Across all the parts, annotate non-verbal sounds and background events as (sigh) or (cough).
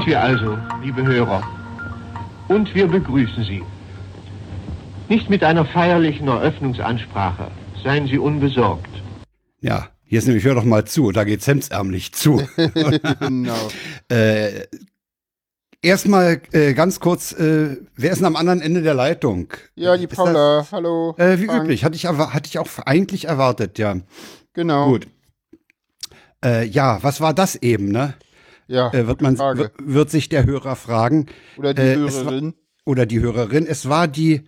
Sind wir also, liebe Hörer. Und wir begrüßen Sie. Nicht mit einer feierlichen Eröffnungsansprache. Seien Sie unbesorgt. Ja, hier ist nämlich, hör doch mal zu, da geht's hemdsärmlich zu. (laughs) genau. äh, Erstmal äh, ganz kurz, äh, wer ist denn am anderen Ende der Leitung? Ja, die Paula, das, hallo. Äh, wie Frank. üblich, hatte ich, hatte ich auch eigentlich erwartet, ja. Genau. Gut. Äh, ja, was war das eben, ne? Ja, äh, wird, man, wird sich der Hörer fragen. Oder die äh, Hörerin. War, oder die Hörerin. Es war die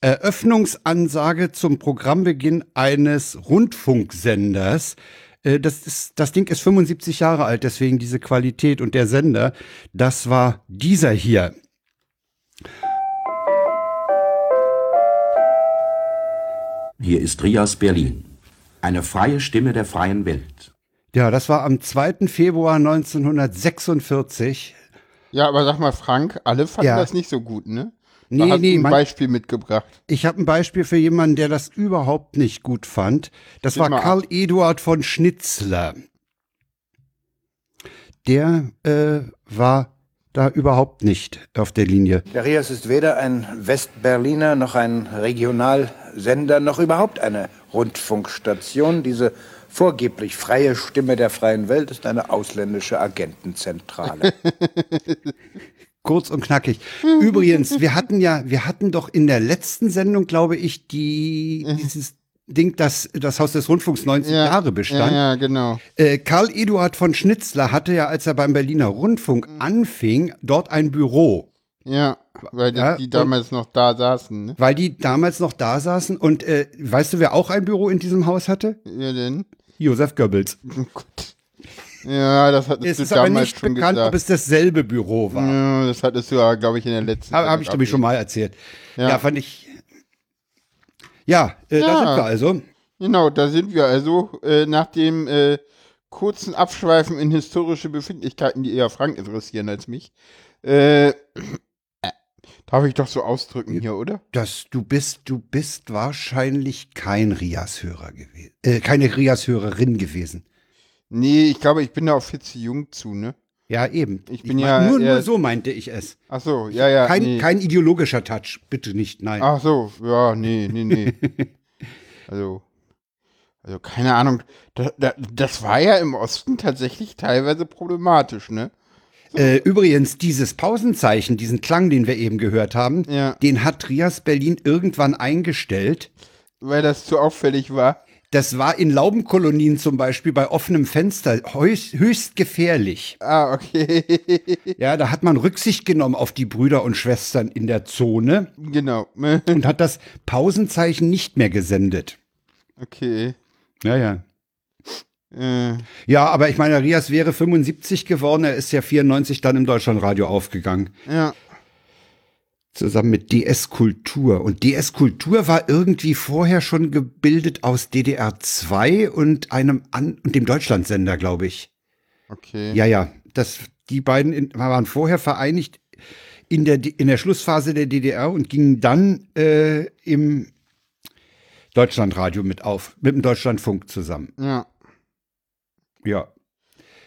Eröffnungsansage zum Programmbeginn eines Rundfunksenders. Äh, das, ist, das Ding ist 75 Jahre alt, deswegen diese Qualität und der Sender. Das war dieser hier. Hier ist Rias Berlin. Eine freie Stimme der freien Welt. Ja, das war am 2. Februar 1946. Ja, aber sag mal, Frank, alle fanden ja. das nicht so gut, ne? Nee, hast nee, ein Beispiel mitgebracht. Ich habe ein Beispiel für jemanden, der das überhaupt nicht gut fand. Das Steht war Karl ab. Eduard von Schnitzler. Der äh, war da überhaupt nicht auf der Linie. Der Rias ist weder ein Westberliner noch ein Regionalsender noch überhaupt eine Rundfunkstation. Diese vorgeblich freie Stimme der freien Welt ist eine ausländische Agentenzentrale. (laughs) kurz und knackig. Übrigens, wir hatten ja, wir hatten doch in der letzten Sendung, glaube ich, die, mhm. dieses Ding, das das Haus des Rundfunks 90 ja, Jahre bestand. Ja, ja genau. Äh, Karl Eduard von Schnitzler hatte ja, als er beim Berliner Rundfunk mhm. anfing, dort ein Büro. Ja, weil die, ja, die damals noch da saßen. Ne? Weil die damals noch da saßen. Und äh, weißt du, wer auch ein Büro in diesem Haus hatte? Wer denn? Josef Goebbels. Ja, das hat es du ist damals aber nicht schon bekannt, gesagt. ob es dasselbe Büro war. Ja, das hattest du ja, glaube ich, in der letzten. Habe hab ich, glaube ich, schon mal erzählt. Ja, ja fand ich. Ja, äh, ja, da sind wir also. Genau, da sind wir also. Äh, nach dem äh, kurzen Abschweifen in historische Befindlichkeiten, die eher Frank interessieren als mich. Äh, Darf ich doch so ausdrücken hier, oder? Das, du bist, du bist wahrscheinlich kein Rias-Hörer gewesen, äh, keine Rias-Hörerin gewesen. Nee, ich glaube, ich bin da auf Fitzi Jung zu, ne? Ja, eben. Ich bin ich ja. Nur, nur so meinte ich es. Ach so, ja, ja. Kein, nee. kein ideologischer Touch, bitte nicht, nein. Ach so, ja, nee, nee, nee. (laughs) also, also keine Ahnung. Das, das, war ja im Osten tatsächlich teilweise problematisch, ne? Äh, übrigens, dieses Pausenzeichen, diesen Klang, den wir eben gehört haben, ja. den hat Trias Berlin irgendwann eingestellt. Weil das zu auffällig war. Das war in Laubenkolonien zum Beispiel bei offenem Fenster höchst, höchst gefährlich. Ah, okay. (laughs) ja, da hat man Rücksicht genommen auf die Brüder und Schwestern in der Zone. Genau. (laughs) und hat das Pausenzeichen nicht mehr gesendet. Okay. Ja, ja. Äh. Ja, aber ich meine, Rias wäre 75 geworden, er ist ja 94 dann im Deutschlandradio aufgegangen. Ja zusammen mit DS Kultur. Und DS Kultur war irgendwie vorher schon gebildet aus DDR 2 und einem An und dem Deutschlandsender, glaube ich. Okay. Ja, ja. Das, die beiden in, waren vorher vereinigt in der, in der Schlussphase der DDR und gingen dann äh, im Deutschlandradio mit auf, mit dem Deutschlandfunk zusammen. Ja. Ja.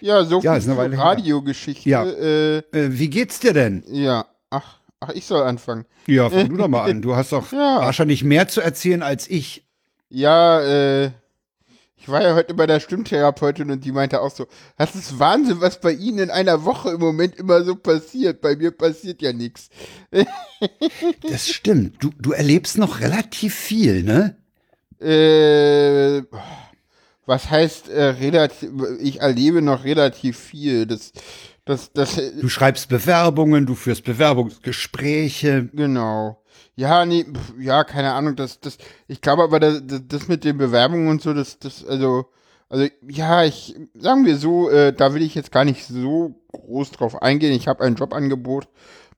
Ja, so ja, viel Radiogeschichte. Ja. Äh, äh, wie geht's dir denn? Ja, ach, Ach, ich soll anfangen. Ja, fang (laughs) du doch mal an. Du hast doch ja. wahrscheinlich mehr zu erzählen als ich. Ja, äh, ich war ja heute bei der Stimmtherapeutin und die meinte auch so, das ist Wahnsinn, was bei Ihnen in einer Woche im Moment immer so passiert. Bei mir passiert ja nichts. (laughs) Das stimmt. Du, du erlebst noch relativ viel, ne? Äh, was heißt äh, relativ, ich erlebe noch relativ viel. Das das, das, du schreibst Bewerbungen, du führst Bewerbungsgespräche. Genau. Ja, nee, ja, keine Ahnung, das, das, ich glaube aber, das, das mit den Bewerbungen und so, das, das, also, also, ja, ich, sagen wir so, äh, da will ich jetzt gar nicht so groß drauf eingehen. Ich habe ein Jobangebot.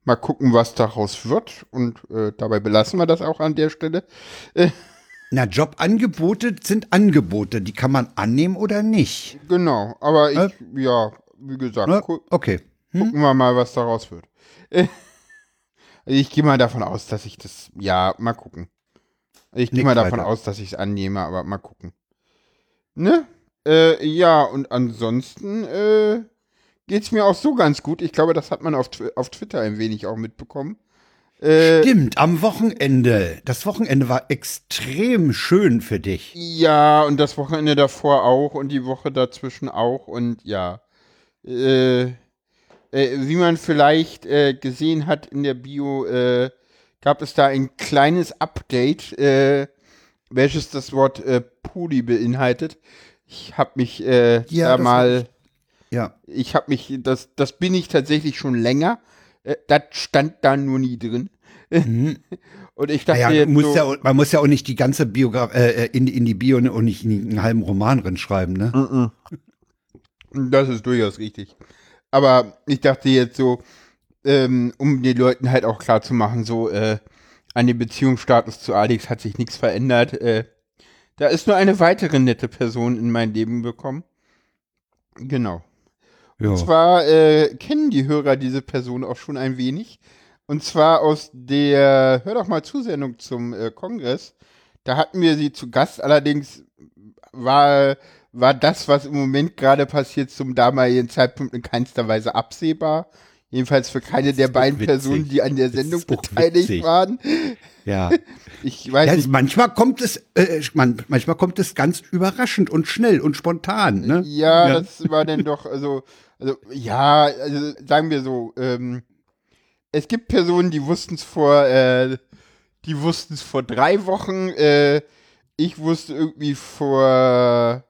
Mal gucken, was daraus wird. Und äh, dabei belassen wir das auch an der Stelle. Äh, Na, Jobangebote sind Angebote, die kann man annehmen oder nicht. Genau, aber ich, äh? ja, wie gesagt, Na, okay. Hm? Gucken wir mal, was daraus wird. (laughs) ich gehe mal davon aus, dass ich das, ja, mal gucken. Ich gehe mal davon weiter. aus, dass ich es annehme, aber mal gucken. Ne? Äh, ja, und ansonsten äh, geht's mir auch so ganz gut. Ich glaube, das hat man auf, auf Twitter ein wenig auch mitbekommen. Äh, Stimmt, am Wochenende. Das Wochenende war extrem schön für dich. Ja, und das Wochenende davor auch und die Woche dazwischen auch und ja. Äh, äh, wie man vielleicht äh, gesehen hat in der Bio, äh, gab es da ein kleines Update, äh, welches das Wort Puli beinhaltet. Ich habe mich Ja, da mal, Ja. ich habe mich, das, das bin ich tatsächlich schon länger. Das stand da nur nie drin. (laughs) und ich dachte Ja, jetzt muss so, ja, man muss ja auch nicht die ganze Biografie äh, in, in die Bio und nicht einen halben Roman drin schreiben, ne? Das ist durchaus richtig. Aber ich dachte jetzt so, ähm, um den Leuten halt auch klar zu machen, so äh, an dem Beziehungsstatus zu Alex hat sich nichts verändert. Äh, da ist nur eine weitere nette Person in mein Leben gekommen. Genau. Ja. Und zwar äh, kennen die Hörer diese Person auch schon ein wenig. Und zwar aus der Hör doch mal Zusendung zum äh, Kongress. Da hatten wir sie zu Gast. Allerdings war, war das, was im Moment gerade passiert, zum damaligen Zeitpunkt in keinster Weise absehbar. Jedenfalls für keine der beiden witzig. Personen, die an der Sendung beteiligt witzig. waren. ja. (laughs) Ich weiß ja nicht. manchmal kommt es, äh, man, manchmal kommt es ganz überraschend und schnell und spontan, ne? Ja, das war dann doch, also, also, ja, also sagen wir so, ähm, es gibt Personen, die wussten es vor, äh, die wussten es vor drei Wochen, äh, ich wusste irgendwie vor,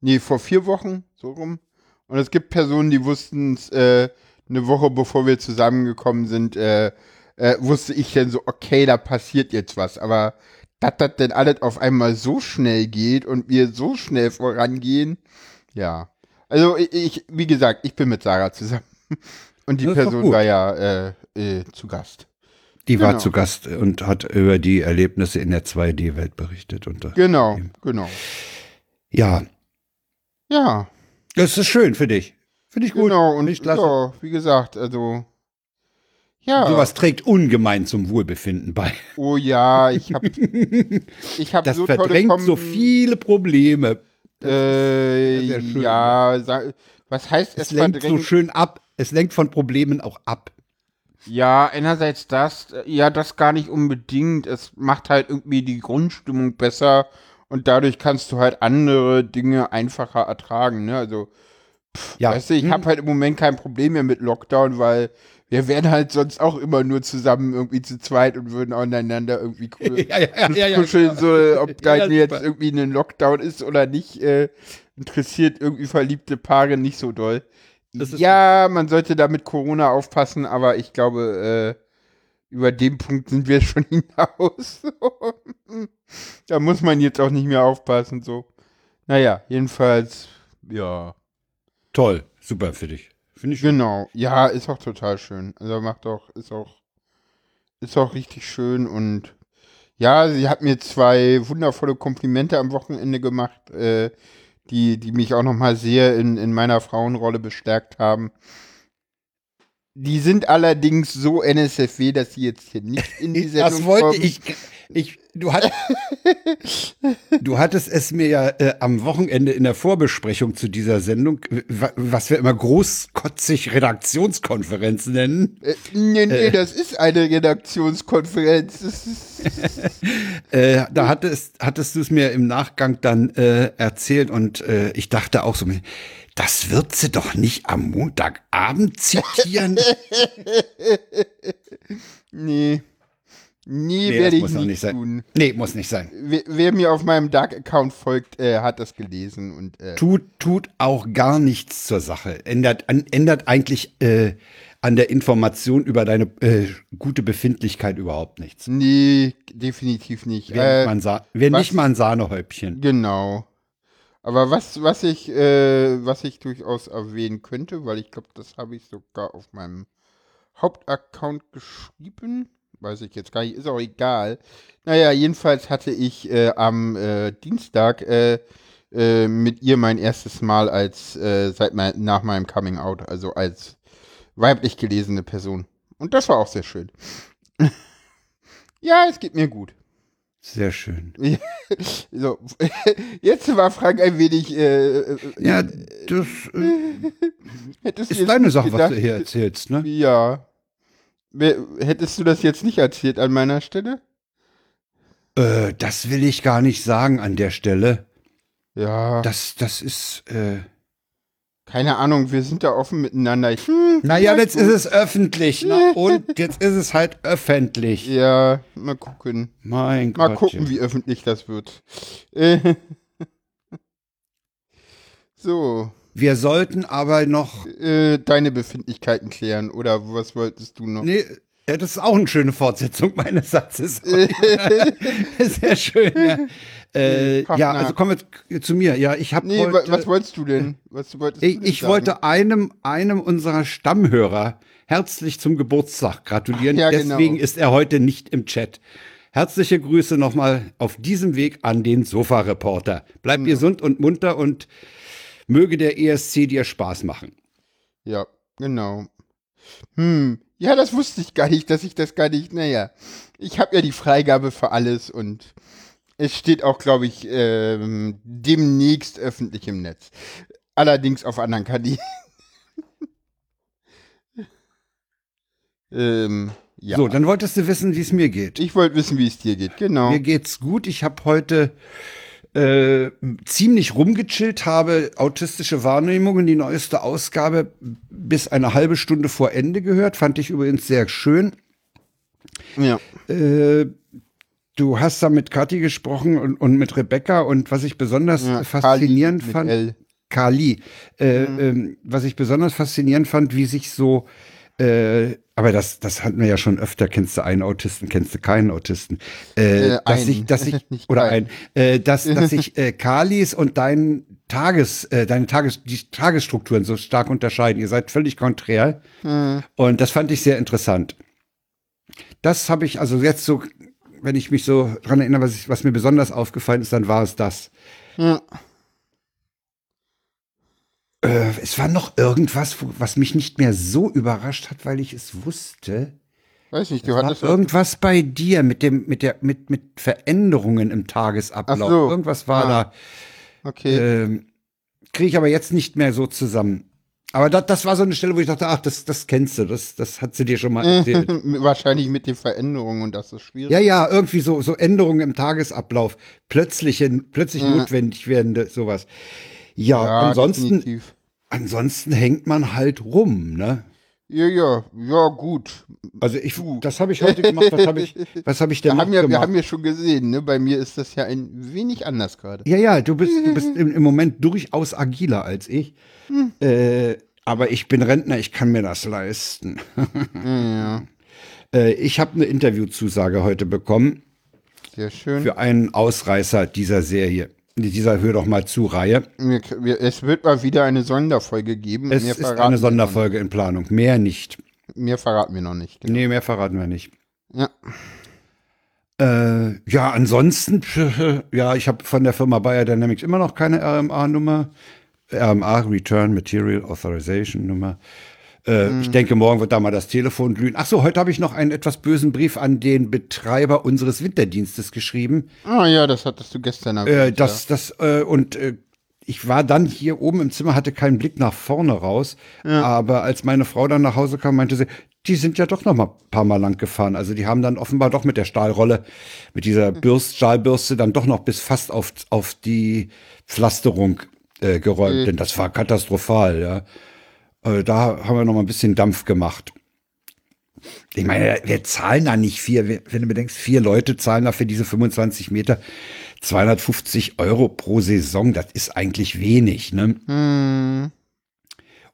nee, vor vier Wochen, so rum. Und es gibt Personen, die wussten es, äh, eine Woche bevor wir zusammengekommen sind, äh, äh, wusste ich dann so, okay, da passiert jetzt was, aber dass das denn alles auf einmal so schnell geht und wir so schnell vorangehen, ja. Also ich, wie gesagt, ich bin mit Sarah zusammen. (laughs) Und die Person war ja äh, äh, zu Gast. Die war Genau. zu Gast und hat über die Erlebnisse in der 2D-Welt berichtet. Und, Genau, genau. ja, Ja, das ist schön für dich. Finde ich gut. genau. Und ich klasse. ja, wie gesagt, also ja. Sowas trägt ungemein zum Wohlbefinden bei. Oh ja, ich habe (laughs) ich habe Das so verdrängt so viele Probleme. Äh, ja, sa- was heißt es, Es lenkt so verdrängt? schön ab. Es lenkt von Problemen auch ab. Ja, einerseits das, äh, ja, das gar nicht unbedingt. Es macht halt irgendwie die Grundstimmung besser und dadurch kannst du halt andere Dinge einfacher ertragen, ne? Also, Ja, weißt du, ich hm. habe halt im Moment kein Problem mehr mit Lockdown, weil wir wären halt sonst auch immer nur zusammen irgendwie zu zweit und würden aneinander irgendwie (laughs) cool ja, ja, ja, kuscheln, so, ob (laughs) da jetzt irgendwie ein Lockdown ist oder nicht, äh, interessiert irgendwie verliebte Paare nicht so doll. Ja, man sollte da mit Corona aufpassen, aber ich glaube, äh, über den Punkt sind wir (laughs) schon hinaus. (laughs) da muss man jetzt auch nicht mehr aufpassen, so. Naja, jedenfalls, ja. toll. Super für dich. Finde ich schön. Genau. Ja, ist auch total schön. Also macht auch, ist auch, ist auch richtig schön und ja, sie hat mir zwei wundervolle Komplimente am Wochenende gemacht, äh, die, die mich auch nochmal sehr in, in meiner Frauenrolle bestärkt haben. Die sind allerdings so NSFW, dass sie jetzt hier nicht in die (laughs) Sendung Das wollte kommen. ich. ich du, hat, (laughs) du hattest es mir ja äh, am Wochenende in der Vorbesprechung zu dieser Sendung, wa- was wir immer großkotzig Redaktionskonferenz nennen, Äh, nee, nee, das ist eine Redaktionskonferenz. (laughs) Äh, da hattest, hattest du es mir im Nachgang dann äh, erzählt und äh, ich dachte auch so, das wird sie doch nicht am Montagabend zitieren. (laughs) nee. Nee, Nee, werde ich muss nicht, nicht sein. tun. Nee, muss nicht sein. Wer, wer mir auf meinem Dark-Account folgt, äh, hat das gelesen und äh, Tut, tut auch gar nichts zur Sache. Ändert, an, ändert eigentlich äh, an der Information über deine äh, gute Befindlichkeit überhaupt nichts. nee, definitiv nicht. Wäre Äh, mal ein nicht mal ein Sahnehäubchen. genau. Aber was, was ich, äh, was ich durchaus erwähnen könnte, weil ich glaube, das habe ich sogar auf meinem Hauptaccount geschrieben. Weiß ich jetzt gar nicht, ist auch egal. Naja, jedenfalls hatte ich äh, am äh, Dienstag äh, äh, mit ihr mein erstes Mal als äh, seit mein, nach meinem Coming Out, also als weiblich gelesene Person. Und das war auch sehr schön. (laughs) ja, es geht mir gut. Sehr schön. (laughs) So, (laughs) jetzt war Frank ein wenig. Äh, äh, Ja, das äh, ist deine Sache, was du gedacht- hier erzählst, ne? Ja. Hättest du das jetzt nicht erzählt an meiner Stelle? Äh, das will ich gar nicht sagen an der Stelle. Ja. Das, das ist, äh, Keine Ahnung, wir sind da offen miteinander. Ich, naja, jetzt ist es öffentlich, ne? Und jetzt ist es halt öffentlich. ja, mal gucken. Mein Mal Gott. gucken, wie öffentlich das wird. Äh, (laughs) so, Wir sollten aber noch, äh, deine Befindlichkeiten klären, oder was wolltest du noch? nee, ja, das ist auch eine schöne Fortsetzung meines Satzes. (laughs) (laughs) Sehr schön, ja. Äh, ja, also kommen wir zu mir. Ja, ich habe Nee, heute, was wolltest du denn? Was wolltest ich, du denn ich wollte einem, einem unserer Stammhörer herzlich zum Geburtstag gratulieren. Ach ja, genau. Deswegen ist er heute nicht im Chat. Herzliche Grüße nochmal auf diesem Weg an den Sofa-Reporter. Bleib Hm. gesund und munter und möge der ESC dir Spaß machen. Ja, genau. Hm, ja, das wusste ich gar nicht, dass ich das gar nicht, naja. Ich habe ja die Freigabe für alles und es steht auch, glaube ich, ähm, demnächst öffentlich im Netz. Allerdings auf anderen Kanälen. (laughs) ähm, ja. So, dann wolltest du wissen, wie es mir geht. ich wollte wissen, wie es dir geht, genau. Mir geht's gut. Ich habe heute äh, ziemlich rumgechillt, habe autistische Wahrnehmungen, die neueste Ausgabe, bis eine halbe Stunde vor Ende gehört. Fand ich übrigens sehr schön. Ja. Äh, du hast da mit Kathi gesprochen und, und mit Rebecca und was ich besonders Ja, faszinierend Kali fand. L. Kali. Äh, ähm, was ich besonders faszinierend fand, wie sich so, äh, aber das, das hatten wir ja schon öfter, kennst du einen Autisten, kennst du keinen Autisten. Äh, Äh, dass ich, dass ich, (laughs) oder ein, äh, dass, (laughs) dass sich äh, Kalis und dein Tages, äh, deine Tages, die Tagesstrukturen so stark unterscheiden. Ihr seid völlig konträr. Hm. Und das fand ich sehr interessant. Das habe ich also jetzt so, wenn ich mich so dran erinnere, was, ich, was mir besonders aufgefallen ist, dann war es das. Ja. Äh, es war noch irgendwas, was mich nicht mehr so überrascht hat, weil ich es wusste. Weiß nicht, du War hattest irgendwas bei dir mit dem, mit der, mit, mit Veränderungen im Tagesablauf. Ach so. Irgendwas war Ah. Okay. da. Ähm, Kriege ich aber jetzt nicht mehr so zusammen. Aber das, das war so eine Stelle, wo ich dachte, ach, das, das kennst du, das, das hat sie dir schon mal (laughs) erzählt. Wahrscheinlich mit den Veränderungen und das ist schwierig. Ja, ja, irgendwie so, so Änderungen im Tagesablauf. Plötzliche, plötzlich Ja. notwendig werdende, sowas. Ja, Ja, ansonsten, definitiv. ansonsten hängt man halt rum, ne? Ja, ja, ja, gut. Also ich, das habe ich heute gemacht, was habe ich, (laughs) was habe ich denn Wir haben, ja, wir gemacht? haben ja schon gesehen, ne? Bei mir ist das ja ein wenig anders gerade. ja, ja, du bist, du bist im, im Moment durchaus agiler als ich. Hm. Äh, aber ich bin Rentner, ich kann mir das leisten. Ja, (laughs) äh, ich habe eine Interviewzusage heute bekommen sehr schön. für einen Ausreißer dieser Serie, dieser Hör doch mal zu Reihe. Es wird mal wieder eine Sonderfolge geben. Es ist eine Sonderfolge in Planung, mehr nicht. Mehr verraten wir noch nicht. Nee, mehr verraten wir nicht. Ja. Äh, ja, ansonsten, (laughs) ja, ich habe von der Firma Bayer Dynamics immer noch keine RMA-Nummer. RMA, Return Material Authorization Nummer. Äh, Ich denke, morgen wird da mal das Telefon glühen. Ach so, heute habe ich noch einen etwas bösen Brief an den Betreiber unseres Winterdienstes geschrieben. Ah ja, das hattest du gestern Äh, erwähnt. das, das, äh, und äh, ich war dann hier oben im Zimmer, hatte keinen Blick nach vorne raus. Aber als meine Frau dann nach Hause kam, meinte sie, die sind ja doch noch mal ein paar Mal lang gefahren. Also die haben dann offenbar doch mit der Stahlrolle, mit dieser Bürst, Stahlbürste dann doch noch bis fast auf, auf die Pflasterung äh, geräumt. Denn das war katastrophal, ja. Äh, da haben wir noch mal ein bisschen Dampf gemacht. Ich meine, wir zahlen da nicht vier, wenn du bedenkst, vier Leute zahlen da für diese 25 Meter 250 Euro pro Saison. Das ist eigentlich wenig, ne? Hm,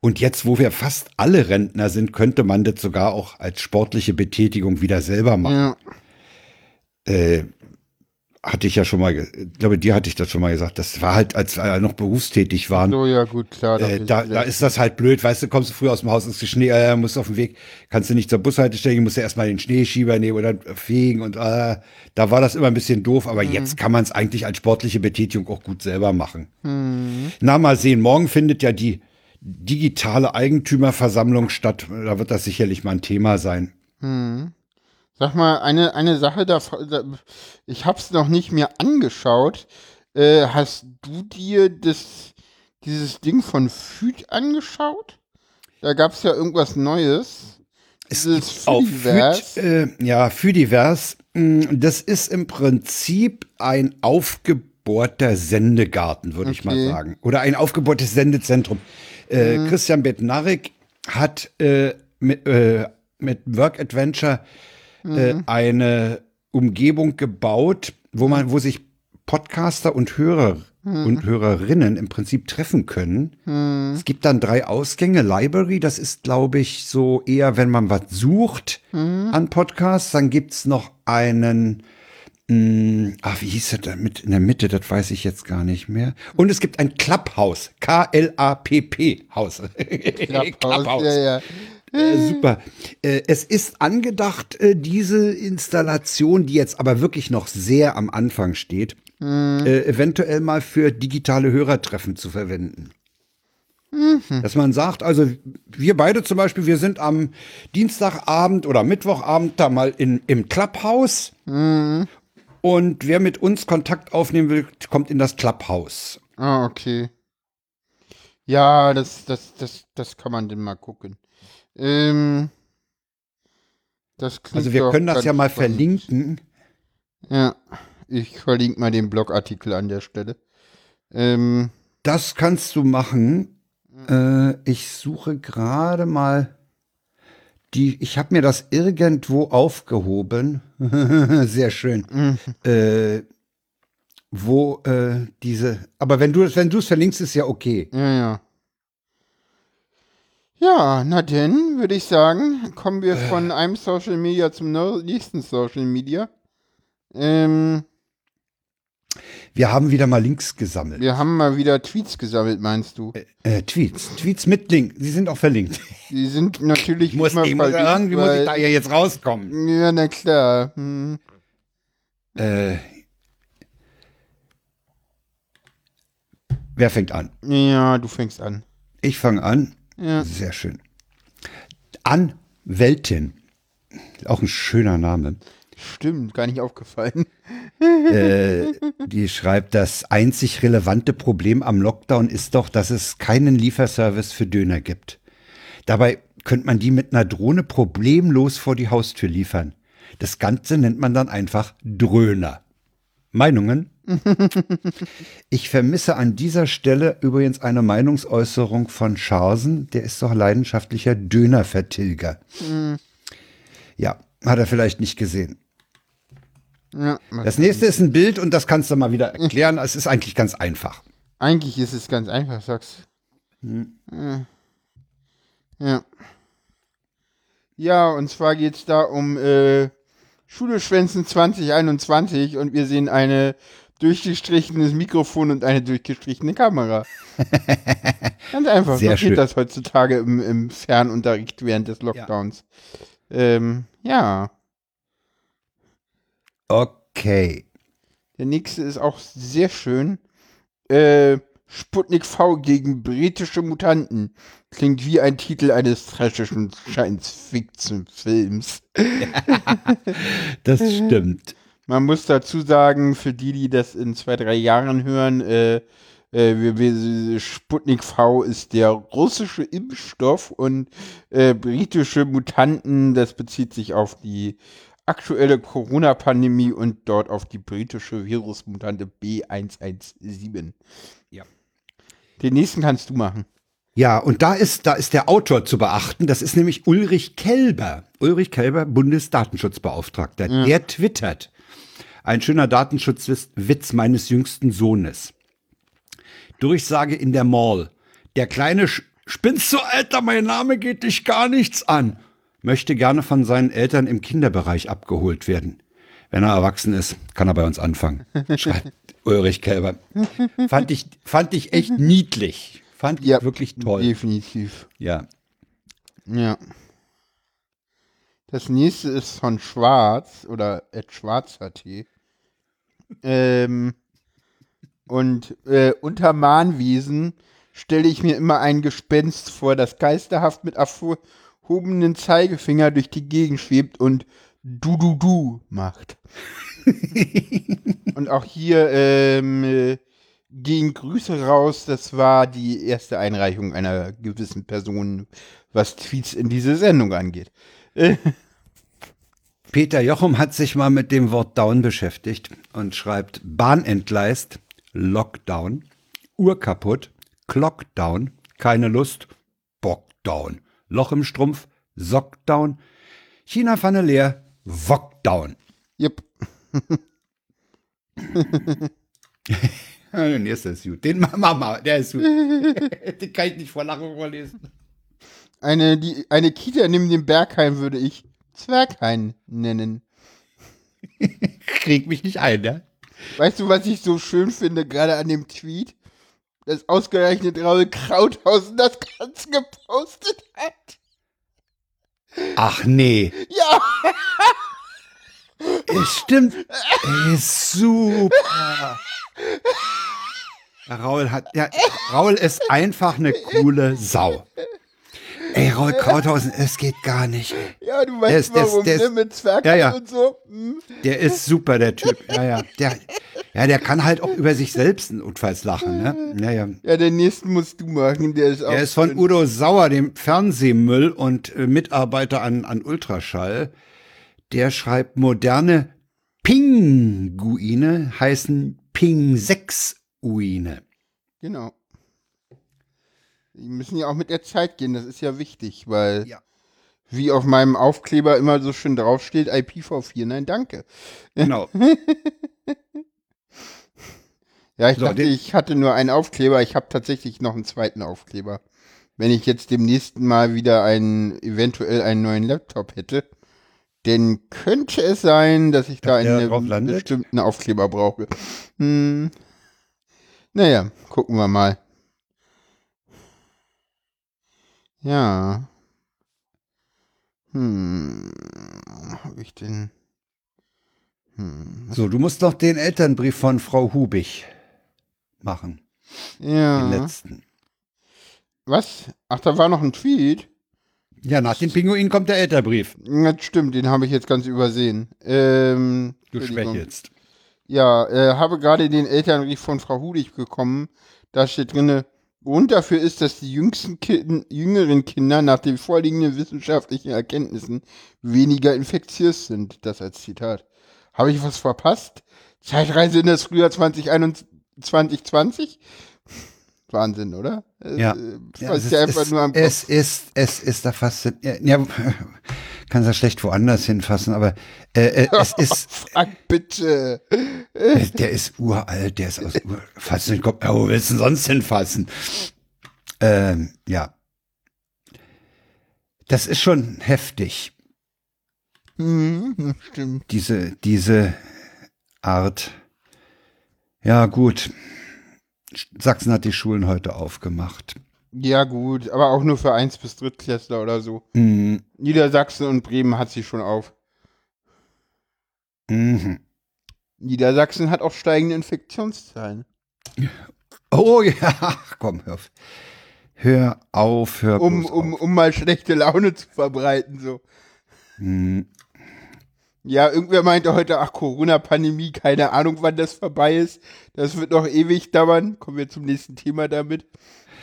Und jetzt, wo wir fast alle Rentner sind, könnte man das sogar auch als sportliche Betätigung wieder selber machen. ja. Äh, hatte ich ja schon mal, ich glaube, dir hatte ich das schon mal gesagt. Das war halt, als wir noch berufstätig waren. So, ja, gut, klar. Äh, da, da ist das halt blöd, weißt du, kommst du früh aus dem Haus, ist Schnee, äh, musst auf dem Weg, kannst du nicht zur Bushaltestelle, musst du erstmal den Schneeschieber nehmen oder fegen und äh, da war das immer ein bisschen doof, aber jetzt kann man es eigentlich als sportliche Betätigung auch gut selber machen. Na, mal sehen, morgen findet ja die digitale Eigentümerversammlung statt, da wird das sicherlich mal ein Thema sein. Sag mal, eine, eine Sache, da, ich hab's noch nicht mir angeschaut. Äh, hast du dir das, dieses Ding von Füd angeschaut? Da gab's ja irgendwas Neues. Es gibt auf Fudivers. Füd, äh, ja, Füdivers, mh, das ist im Prinzip ein aufgebohrter Sendegarten, würde ich mal Okay. sagen. Oder ein aufgebohrtes Sendezentrum. Äh, Christian Bednarik hat äh, mit, äh, mit Work Adventure äh, eine Umgebung gebaut, wo man, wo sich Podcaster und Hörer und Hörerinnen im Prinzip treffen können. Es gibt dann drei Ausgänge. Library, das ist, glaube ich, so eher, wenn man was sucht an Podcasts. Dann gibt's noch einen, mh, ach, wie hieß der da mit in der Mitte? Das weiß ich jetzt gar nicht mehr. Und es gibt ein Clubhouse. K-L-A-P-P Haus. (laughs) Clubhouse, ja, ja. Äh, super. Äh, es ist angedacht, äh, diese Installation, die jetzt aber wirklich noch sehr am Anfang steht, äh, eventuell mal für digitale Hörertreffen zu verwenden. Dass man sagt, also wir beide zum Beispiel, wir sind am Dienstagabend oder Mittwochabend da mal in, im Clubhouse. Und wer mit uns Kontakt aufnehmen will, kommt in das Clubhouse. Ah, okay. Ja, das, das, das, das kann man denn mal gucken. Ähm, Also wir können das ja mal spannend. verlinken. Ja, ich verlinke mal den Blogartikel an der Stelle. Ähm, Das kannst du machen. Äh, ich suche gerade mal die. Ich habe mir das irgendwo aufgehoben. (laughs) Sehr schön. Äh, wo äh, diese. Aber wenn du es wenn du es verlinkst, ist ja okay. ja, ja. Ja, na denn, würde ich sagen, kommen wir von einem Social Media zum nächsten Social Media. Ähm, Wir haben wieder mal Links gesammelt. wir haben mal wieder Tweets gesammelt, meinst du? Äh, Tweets. Tweets mit Link. Sie sind auch verlinkt. Die sind (laughs) natürlich Ich muss, immer muss, verlinkt, irgendwie muss weil- ich da ja jetzt rauskommen. Ja, na klar. Hm. Äh, wer fängt an? Ja, du fängst an. Ich fange an. Ja. Sehr schön. Anwältin. Auch ein schöner Name. Stimmt, gar nicht aufgefallen. Äh, die schreibt, das einzig relevante Problem am Lockdown ist doch, dass es keinen Lieferservice für Döner gibt. Dabei könnte man die mit einer Drohne problemlos vor die Haustür liefern. Das Ganze nennt man dann einfach Dröner. Meinungen? (laughs) Ich vermisse an dieser Stelle übrigens eine Meinungsäußerung von Scharsen, der ist doch leidenschaftlicher Dönervertilger. Ja, hat er vielleicht nicht gesehen. Ja, Das nächste ist ein Bild und das kannst du mal wieder erklären. Es ist eigentlich ganz einfach. eigentlich ist es ganz einfach, sagst Ja. Ja. Ja, und zwar geht es da um äh, Schule schwänzen 2021 und wir sehen eine durchgestrichenes Mikrofon und eine durchgestrichene Kamera. (laughs) Ganz einfach. Sehr so schön. geht das heutzutage im, im Fernunterricht während des Lockdowns. Ähm, ja. Okay. Der nächste ist auch sehr schön. Äh, Sputnik V gegen britische Mutanten. Klingt wie ein Titel eines trashischen Science-Fiction-Films. (laughs) Das stimmt. Man muss dazu sagen, für die, die das in zwei, drei Jahren hören, äh, äh, Sputnik V ist der russische Impfstoff und äh, britische Mutanten, das bezieht sich auf die aktuelle Corona-Pandemie und dort auf die britische Virusmutante B117. Ja. Den nächsten kannst du machen. Ja, und da ist, da ist der Autor zu beachten. Das ist nämlich Ulrich Kelber. Ulrich Kelber, Bundesdatenschutzbeauftragter. Der twittert. Ein schöner Datenschutzwitz Witz meines jüngsten Sohnes. Durchsage in der Mall. Der kleine Sch Spinnst du, Alter, mein Name geht dich gar nichts an. Möchte gerne von seinen Eltern im Kinderbereich abgeholt werden. Wenn er erwachsen ist, kann er bei uns anfangen. (laughs) Schreibt Ulrich Kelber. Fand ich, fand ich echt niedlich. Fand ich wirklich toll. Definitiv. Ja. Ja. Das nächste ist von Schwarz oder Ed Schwarzer Tee. Ähm, und äh, unter Mahnwesen stelle ich mir immer ein Gespenst vor, das geisterhaft mit erhobenen Zeigefinger durch die Gegend schwebt und Du-Du-Du macht. und auch hier ähm, äh, gehen Grüße raus. Das war die erste Einreichung einer gewissen Person, was Tweets in diese Sendung angeht. (laughs) Peter Jochum hat sich mal mit dem Wort Down beschäftigt und schreibt Bahnentgleist, Lockdown, Uhr kaputt, Clockdown, keine Lust, Bockdown, Loch im Strumpf, Sockdown, China-Pfanne leer, Wockdown. Yep. (laughs) Den ist gut. Den Mama, der ist gut. (laughs) Den kann ich nicht vor Lachen vorlesen. Eine, die, eine Kita neben dem Bergheim würde ich Zwerghain nennen. (laughs) Krieg mich nicht ein, ne? Weißt du, was ich so schön finde, gerade an dem Tweet? Dass ausgerechnet Raul Krauthausen das Ganze gepostet hat. Ach nee. Ja, (laughs) Es stimmt. Ey, super. Raul hat, ja, Raul ist einfach eine coole Sau. Ey, Raul Krauthausen, es geht gar nicht. ja, du Der weißt ist- der ist- warum, der ist- ne, mit Zwerghain Ja, ja. und so. Hm. Der ist super, der Typ. Ja, ja. Der, ja, der kann halt auch über sich selbst notfalls lachen, ne? Ja, ja. Ja, den nächsten musst du machen, der ist auch. Er ist von schön. Udo Sauer, dem Fernsehmüll und äh, Mitarbeiter an, an Ultraschall. Der schreibt, moderne Pinguine heißen Ping-6-Uine. Genau. Die müssen ja auch mit der Zeit gehen, das ist ja wichtig, weil Ja. wie auf meinem Aufkleber immer so schön draufsteht, IPv4, nein, danke. Genau. (laughs) Ja, ich So, dachte, ich hatte nur einen Aufkleber, ich habe tatsächlich noch einen zweiten Aufkleber. Wenn ich jetzt demnächst mal wieder einen, eventuell einen neuen Laptop hätte, dann könnte es sein, dass ich da einen bestimmten Aufkleber brauche. Hm. Naja, gucken wir mal. Ja. Hm. Hab ich denn? Hm. So, du musst noch den Elternbrief von Frau Hubig machen. Ja. Den letzten. Was? Ach, da war noch ein Tweet. Ja, nach den Pinguinen kommt der Elternbrief. Ja, stimmt, den habe ich jetzt ganz übersehen. Ähm, Du schwächelst. Ja, äh, habe gerade den Elternbrief von Frau Hudig bekommen. Da steht drinne, Grund dafür ist, dass die jüngsten Kin jüngeren Kinder nach den vorliegenden wissenschaftlichen Erkenntnissen weniger infektiös sind. Das als Zitat. Habe ich was verpasst? Zeitreise in das Frühjahr 2021 2020? Wahnsinn, oder? Äh, Ja. Äh, Ja, es, ja ist, einfach es, Kopf. es ist, es ist da fast, ja, kann es ja schlecht woanders hinfassen, aber äh, äh, es (laughs) ist, Frank, bitte. äh, der ist uralt, der ist aus Ur, fass den Kopf, ja, wo willst du denn sonst hinfassen? Ähm, ja. Das ist schon heftig, Mhm, stimmt. diese, diese Art. Ja, gut. Sachsen hat die Schulen heute aufgemacht. Ja, gut, aber auch nur für 1- bis Drittklässler oder so. Mhm. Niedersachsen und Bremen hat sie schon auf. Mhm. Niedersachsen hat auch steigende Infektionszahlen. Oh ja, komm, hör auf. Hör auf, hör Um, um, auf. um mal schlechte Laune zu verbreiten, so. Hm, Ja, irgendwer meinte heute, ach, Corona-Pandemie, keine Ahnung, wann das vorbei ist. Das wird noch ewig dauern. Kommen wir zum nächsten Thema damit.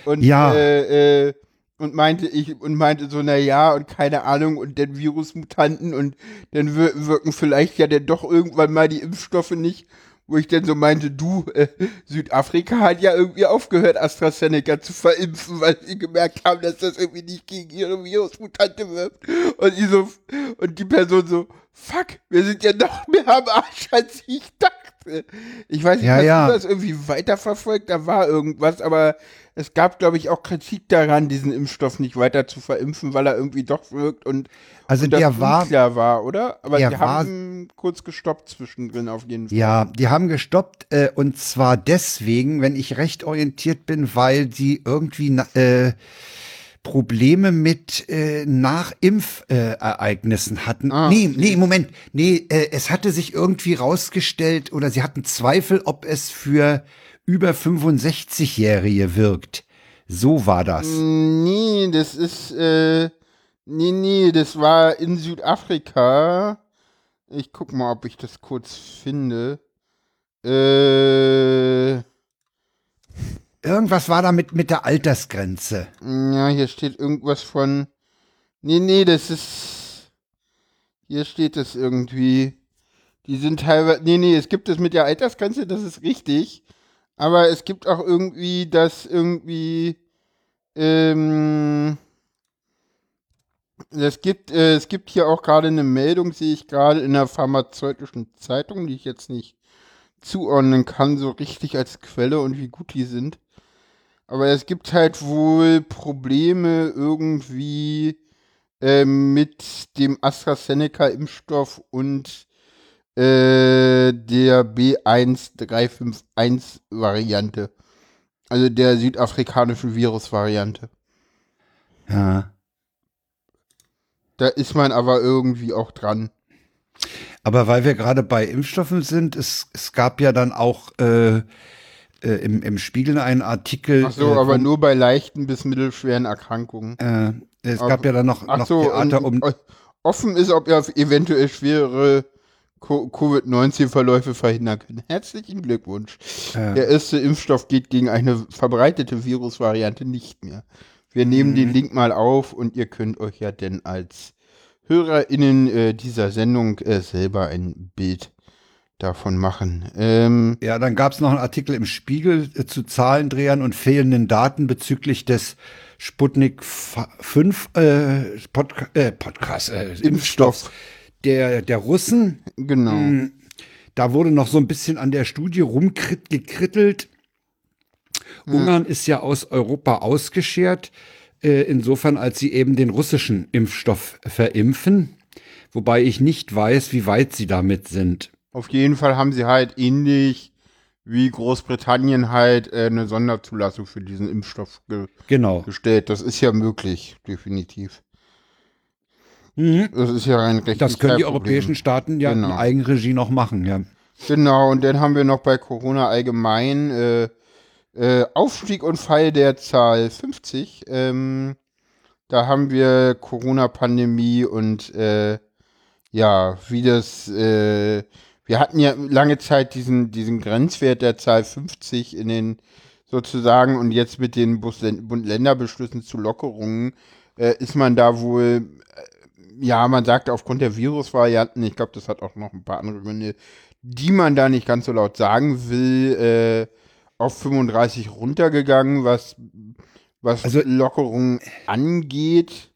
Und, Ja. äh, äh, und meinte ich, und meinte so, na ja, und keine Ahnung, und dann Virusmutanten und dann wir, wirken vielleicht ja dann doch irgendwann mal die Impfstoffe nicht. Wo ich dann so meinte, du, äh, Südafrika hat ja irgendwie aufgehört, AstraZeneca zu verimpfen, weil sie gemerkt haben, dass das irgendwie nicht gegen ihre Virusmutante wirkt. Und ich so, und die Person so, fuck, wir sind ja noch mehr am Arsch, als ich dachte. Ich weiß nicht, Ja, hast ja. du das irgendwie weiterverfolgt? Da war irgendwas, aber es gab, glaube ich, auch Kritik daran, diesen Impfstoff nicht weiter zu verimpfen, weil er irgendwie doch wirkt und, Also und der war, war, oder? Aber die war- haben kurz gestoppt zwischendrin auf jeden Fall. ja, die haben gestoppt äh, und zwar deswegen, wenn ich recht orientiert bin, weil die irgendwie äh, Probleme mit äh, Nachimpfereignissen äh, hatten. Ah, nee, nee, Moment. Nee, äh, es hatte sich irgendwie rausgestellt oder sie hatten Zweifel, ob es für über 65-Jährige wirkt. So war das. Nee, das ist, äh, nee, nee, das war in Südafrika. Ich guck mal, ob ich das kurz finde. Äh, Irgendwas war da mit, mit der Altersgrenze. ja, hier steht irgendwas von. Nee, nee, das ist. Hier steht es irgendwie. Die sind teilweise. Nee, nee, es gibt es mit der Altersgrenze, das ist richtig. Aber es gibt auch irgendwie, dass irgendwie. Ähm, es gibt, äh, es gibt hier auch gerade eine Meldung, sehe ich gerade in der pharmazeutischen Zeitung, die ich jetzt nicht zuordnen kann, so richtig als Quelle und wie gut die sind. Aber es gibt halt wohl Probleme irgendwie äh, mit dem AstraZeneca-Impfstoff und äh, der B1351-Variante. Also der südafrikanischen Virus-Variante. Ja. Da ist man aber irgendwie auch dran. Aber weil wir gerade bei Impfstoffen sind, es, es gab ja dann auch äh, äh, im, im Spiegel einen Artikel. Ach so, äh, aber von- nur bei leichten bis mittelschweren Erkrankungen. Äh, es Aber- gab ja dann noch, Ach noch so, Theater um. offen ist, ob auf eventuell schwere Covid-19-Verläufe verhindern können. (laughs) Herzlichen Glückwunsch. Ja. Der erste Impfstoff geht gegen eine verbreitete Virusvariante nicht mehr. Wir nehmen Mhm. den Link mal auf und ihr könnt euch ja denn als HörerInnen äh, dieser Sendung äh, selber ein Bild davon machen. Ähm, Ja, dann gab es noch einen Artikel im Spiegel äh, zu Zahlendrehern und fehlenden Daten bezüglich des Sputnik 5 äh, Podca äh, Podcast, äh, Impfstoffs der, der Russen. genau. Mhm. Da wurde noch so ein bisschen an der Studie rumgekrittelt. Ungarn ist ja aus Europa ausgeschert, äh, insofern als sie eben den russischen Impfstoff verimpfen. Wobei ich nicht weiß, wie weit sie damit sind. Auf jeden Fall haben sie halt ähnlich wie Großbritannien halt äh, eine Sonderzulassung für diesen Impfstoff ge Genau. gestellt. Das ist ja möglich, definitiv. Mhm. Das ist ja ein recht Das können die europäischen Staaten ja Genau. in Eigenregie noch machen, ja. Genau, und dann haben wir noch bei Corona allgemein äh, äh, Aufstieg und Fall der Zahl 50. Ähm, da haben wir Corona-Pandemie und äh, ja, wie das, äh, wir hatten ja lange Zeit diesen, diesen Grenzwert der Zahl 50 in den sozusagen und jetzt mit den Bund-Länder-Beschlüssen zu Lockerungen äh, ist man da wohl, ja, man sagt aufgrund der Virusvarianten, ich glaube, das hat auch noch ein paar andere Gründe, die man da nicht ganz so laut sagen will, äh, auf 35 runtergegangen, was, was Also- Lockerungen angeht.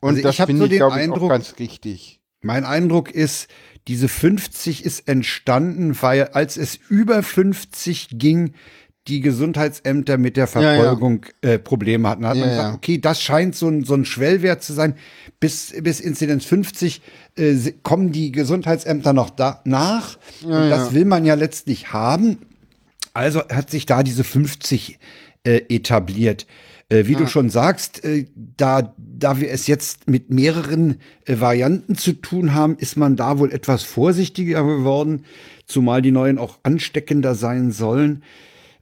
Und Also ich das finde so ich, den glaube ich, auch ganz richtig. Mein Eindruck ist, diese 50 ist entstanden, weil als es über 50 ging, die Gesundheitsämter mit der Ja, ja. Verfolgung Äh, Probleme hatten. Da hat man Ja, gesagt, ja. okay, das scheint so ein, so ein Schwellwert zu sein. Bis, bis Inzidenz 50 äh, kommen die Gesundheitsämter noch da nach. Und das ja. will man ja letztlich haben. Also hat sich da diese 50 äh, etabliert. Äh, wie du schon sagst, äh, da, da wir es jetzt mit mehreren äh, Varianten zu tun haben, ist man da wohl etwas vorsichtiger geworden, zumal die neuen auch ansteckender sein sollen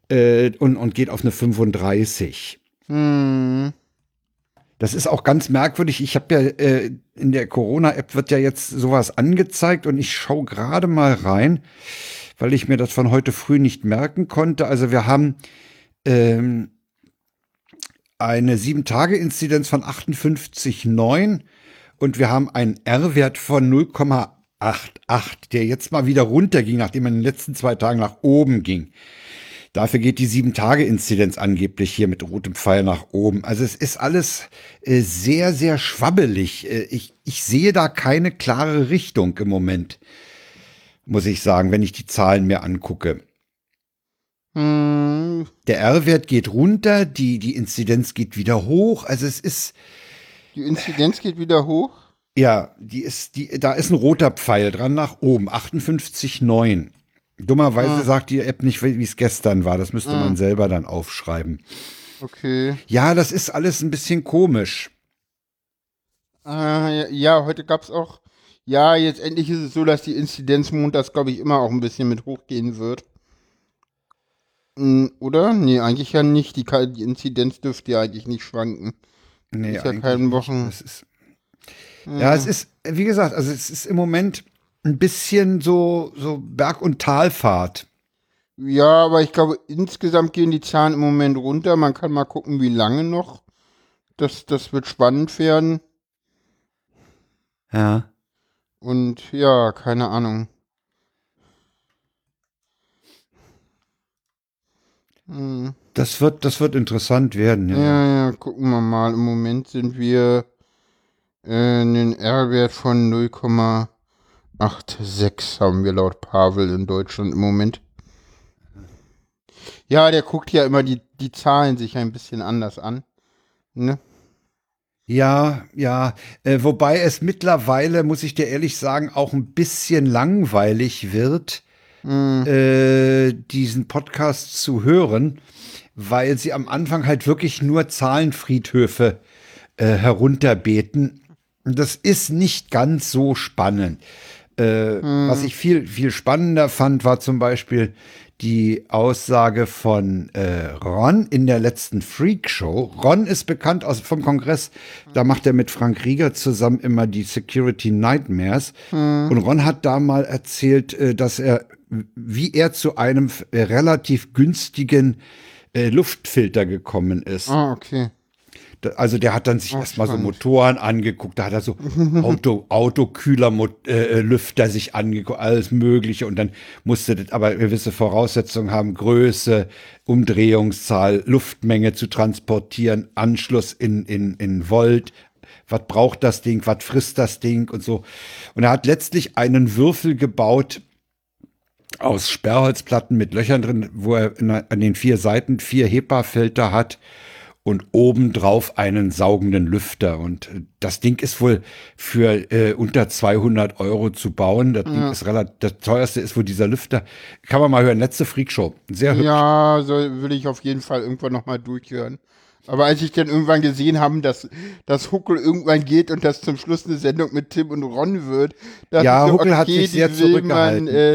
äh, und, und geht auf eine 35. Das ist auch ganz merkwürdig. Ich habe ja äh, in der Corona-App wird ja jetzt sowas angezeigt und ich schaue gerade mal rein, weil ich mir das von heute früh nicht merken konnte. Also wir haben ähm, eine 7-Tage-Inzidenz von 58,9 und wir haben einen R-Wert von 0,88, der jetzt mal wieder runterging, nachdem er in den letzten zwei Tagen nach oben ging. Dafür geht die 7-Tage-Inzidenz angeblich hier mit rotem Pfeil nach oben. Also es ist alles äh, sehr, sehr schwabbelig. Äh, ich, ich sehe da keine klare Richtung im Moment, muss ich sagen, wenn ich die Zahlen mir angucke. Hm, Der R-Wert geht runter, die, die Inzidenz geht wieder hoch. Also es ist, die Inzidenz geht wieder hoch. ja, die ist, die, da ist ein roter Pfeil dran nach oben, 58,9. Dummerweise sagt die App nicht, wie es gestern war. Das müsste man selber dann aufschreiben. Okay. Ja, das ist alles ein bisschen komisch. Äh, ja, ja, heute gab's auch. Ja, jetzt endlich ist es so, dass die Inzidenz montags, glaube ich, immer auch ein bisschen mit hochgehen wird. Hm, oder? Nee, eigentlich ja nicht. Die, die Inzidenz dürfte ja eigentlich nicht schwanken. Nee, ist ja eigentlich kein nicht. Wochen. Ist, ja, es ist, wie gesagt, also es ist im Moment ein bisschen so, so Berg- und Talfahrt. Ja, aber ich glaube, insgesamt gehen die Zahlen im Moment runter. Man kann mal gucken, wie lange noch. Das, das wird spannend werden. Ja. Und ja, keine Ahnung. Hm. Das wird, das wird interessant werden. Ja. Ja, ja, gucken wir mal. Im Moment sind wir äh, einen R-Wert von 0,86 haben wir laut Pavel in Deutschland im Moment. Ja, der guckt ja immer die, die Zahlen sich ein bisschen anders an. Ne? Ja, ja. Äh, wobei es mittlerweile, muss ich dir ehrlich sagen, auch ein bisschen langweilig wird, äh, diesen Podcast zu hören, weil sie am Anfang halt wirklich nur Zahlenfriedhöfe äh, herunterbeten. Und Das ist nicht ganz so spannend. Äh, Was ich viel, viel spannender fand, war zum Beispiel die Aussage von äh, Ron in der letzten Freak Show. Ron ist bekannt aus, vom Kongress, da macht er mit Frank Rieger zusammen immer die Security Nightmares. Und Ron hat da mal erzählt, äh, dass er, wie er zu einem äh, relativ günstigen äh, Luftfilter gekommen ist. Ah, okay. Also der hat dann sich erstmal so. Motoren angeguckt, da hat er so (laughs) Auto, Autokühlerlüfter äh, Lüfter sich angeguckt, alles Mögliche. Und dann musste das aber gewisse Voraussetzungen haben, Größe, Umdrehungszahl, Luftmenge zu transportieren, Anschluss in, in, in Volt, was braucht das Ding, was frisst das Ding? Und so. Und er hat letztlich einen Würfel gebaut, aus Sperrholzplatten mit Löchern drin, wo er an den vier Seiten vier HEPA-Filter hat und obendrauf einen saugenden Lüfter. Und äh, das Ding ist wohl für äh, unter 200 Euro zu bauen. Das Ding ist relativ, das teuerste ist wohl dieser Lüfter. Kann man mal hören, letzte Freakshow. Sehr hübsch. Ja, so will ich auf jeden Fall irgendwann nochmal durchhören. Aber als ich dann irgendwann gesehen habe, dass, dass Huckel irgendwann geht und das zum Schluss eine Sendung mit Tim und Ron wird, dachte Ja, ich so, Huckel hat okay, sich sehr zurückgehalten. Man, äh,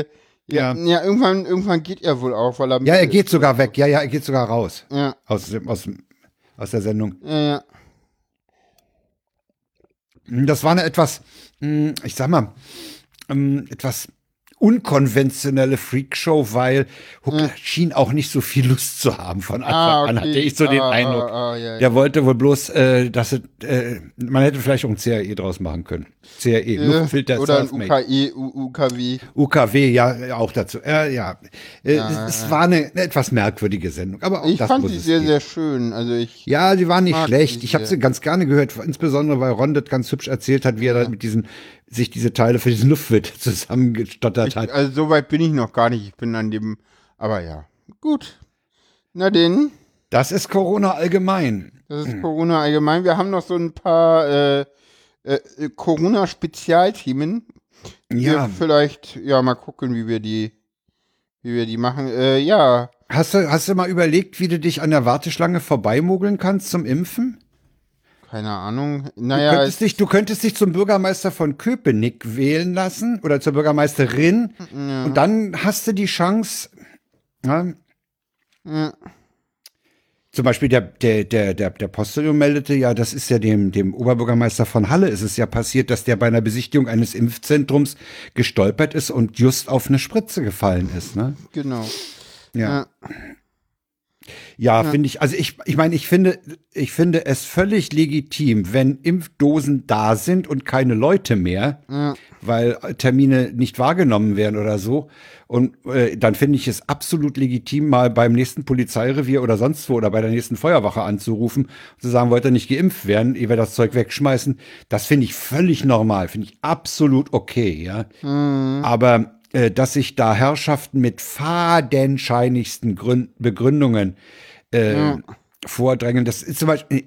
ja, Ja. ja. irgendwann, irgendwann geht er wohl auch, weil er Ja, er geht sogar weg. Ja, ja, er geht sogar raus. Ja, Aus, aus, dem, aus der Sendung. ja, ja. Das war eine etwas, mh, ich sag mal, ähm, etwas unkonventionelle Freakshow, weil Huckel schien auch nicht so viel Lust zu haben von Anfang Ah, an, okay. hatte ich so den Ah, Eindruck. ah, ah, ja, ja. Der wollte wohl bloß, äh, dass es, äh, man hätte vielleicht auch ein CAE draus machen können. CAE, Luftfilter Oder ein. UKE, UKW. UKW, ja, auch dazu. Äh, ja, äh, es, es war eine, eine etwas merkwürdige Sendung, aber auch Ich das fand sie sehr, geben. sehr schön. Also ich, Ja, sie war nicht schlecht. Ich habe sie ganz gerne gehört, insbesondere weil Ron das ganz hübsch erzählt hat, wie er da mit diesen sich diese Teile für diesen Luftwirt (laughs) zusammengestottert hat. also so weit bin ich noch gar nicht. Ich bin an dem, aber ja. Gut. Na denn, Das ist Corona allgemein. das ist Corona allgemein. Wir haben noch so ein paar äh, äh, Corona-Spezialthemen. Ja. Wir vielleicht, ja, mal gucken, wie wir die, wie wir die machen. Äh, ja, Hast du, hast du mal überlegt, wie du dich an der Warteschlange vorbeimogeln kannst zum Impfen? Keine Ahnung. Du, Naja, könntest es, dich, du könntest dich zum Bürgermeister von Köpenick wählen lassen oder zur Bürgermeisterin und dann hast du die Chance, ja, ja, Zum Beispiel der, der, der, der, der Postillon meldete ja, das ist ja dem, dem Oberbürgermeister von Halle ist es ja passiert, dass der bei einer Besichtigung eines Impfzentrums gestolpert ist und just auf eine Spritze gefallen ist. Ne? genau. Ja, Ja. Ja, finde ich, also ich, ich meine, ich finde, ich finde es völlig legitim, wenn Impfdosen da sind und keine Leute mehr, weil Termine nicht wahrgenommen werden oder so. Und äh, dann finde ich es absolut legitim, mal beim nächsten Polizeirevier oder sonst wo oder bei der nächsten Feuerwache anzurufen und zu sagen, wollt ihr nicht geimpft werden, ihr werdet das Zeug wegschmeißen. Das finde ich völlig normal, finde ich absolut okay, ja. Aber äh, dass sich da Herrschaften mit fadenscheinigsten Gründ Begründungen äh, vordrängen, das ist zum Beispiel,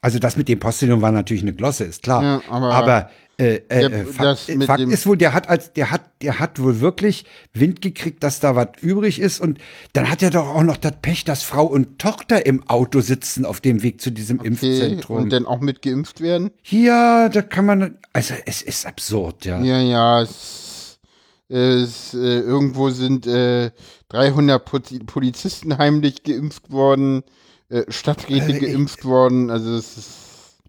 also das mit dem Postillon war natürlich eine Glosse, ist klar. Ja, aber- aber äh, äh, Der- äh, Fakt, Fakt ist wohl, der hat als der hat der hat wohl wirklich Wind gekriegt, dass da was übrig ist und dann hat er doch auch noch das Pech, dass Frau und Tochter im Auto sitzen auf dem Weg zu diesem Okay. Impfzentrum. Und dann auch mit geimpft werden? Hier, da kann man also es ist absurd, ja. Ja, ja, es, es, äh, irgendwo sind äh, 300 Poli- Polizisten heimlich geimpft worden, äh, Stadträte ich- geimpft worden, also es ist,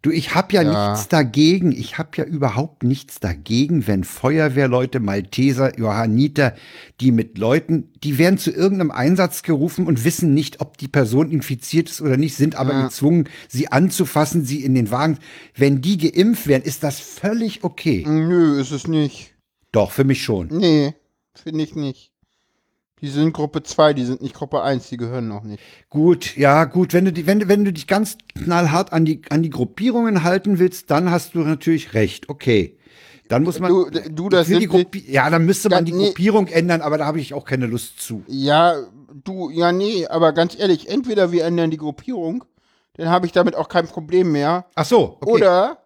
Du, ich habe ja, Ja. nichts dagegen. Ich habe ja überhaupt nichts dagegen, wenn Feuerwehrleute, Malteser, Johanniter, die mit Leuten, die werden zu irgendeinem Einsatz gerufen und wissen nicht, ob die Person infiziert ist oder nicht, sind aber Ja. gezwungen, sie anzufassen, sie in den Wagen. Wenn die geimpft werden, ist das völlig okay. Nö, ist es nicht. Doch, für mich schon. Nee, finde ich nicht. Die sind Gruppe 2, die sind nicht Gruppe 1, die gehören noch nicht. Gut, ja, gut, wenn du, die, wenn, wenn du dich ganz knallhart an die, an die Gruppierungen halten willst, dann hast du natürlich recht. Okay. Dann muss man. Du- du, das sind die- Gruppi ja, dann müsste man die nee. Gruppierung ändern, aber da habe ich auch keine Lust zu. Ja, du, ja, nee, aber ganz ehrlich, entweder wir ändern die Gruppierung, dann habe ich damit auch kein Problem mehr. Ach so, okay. Oder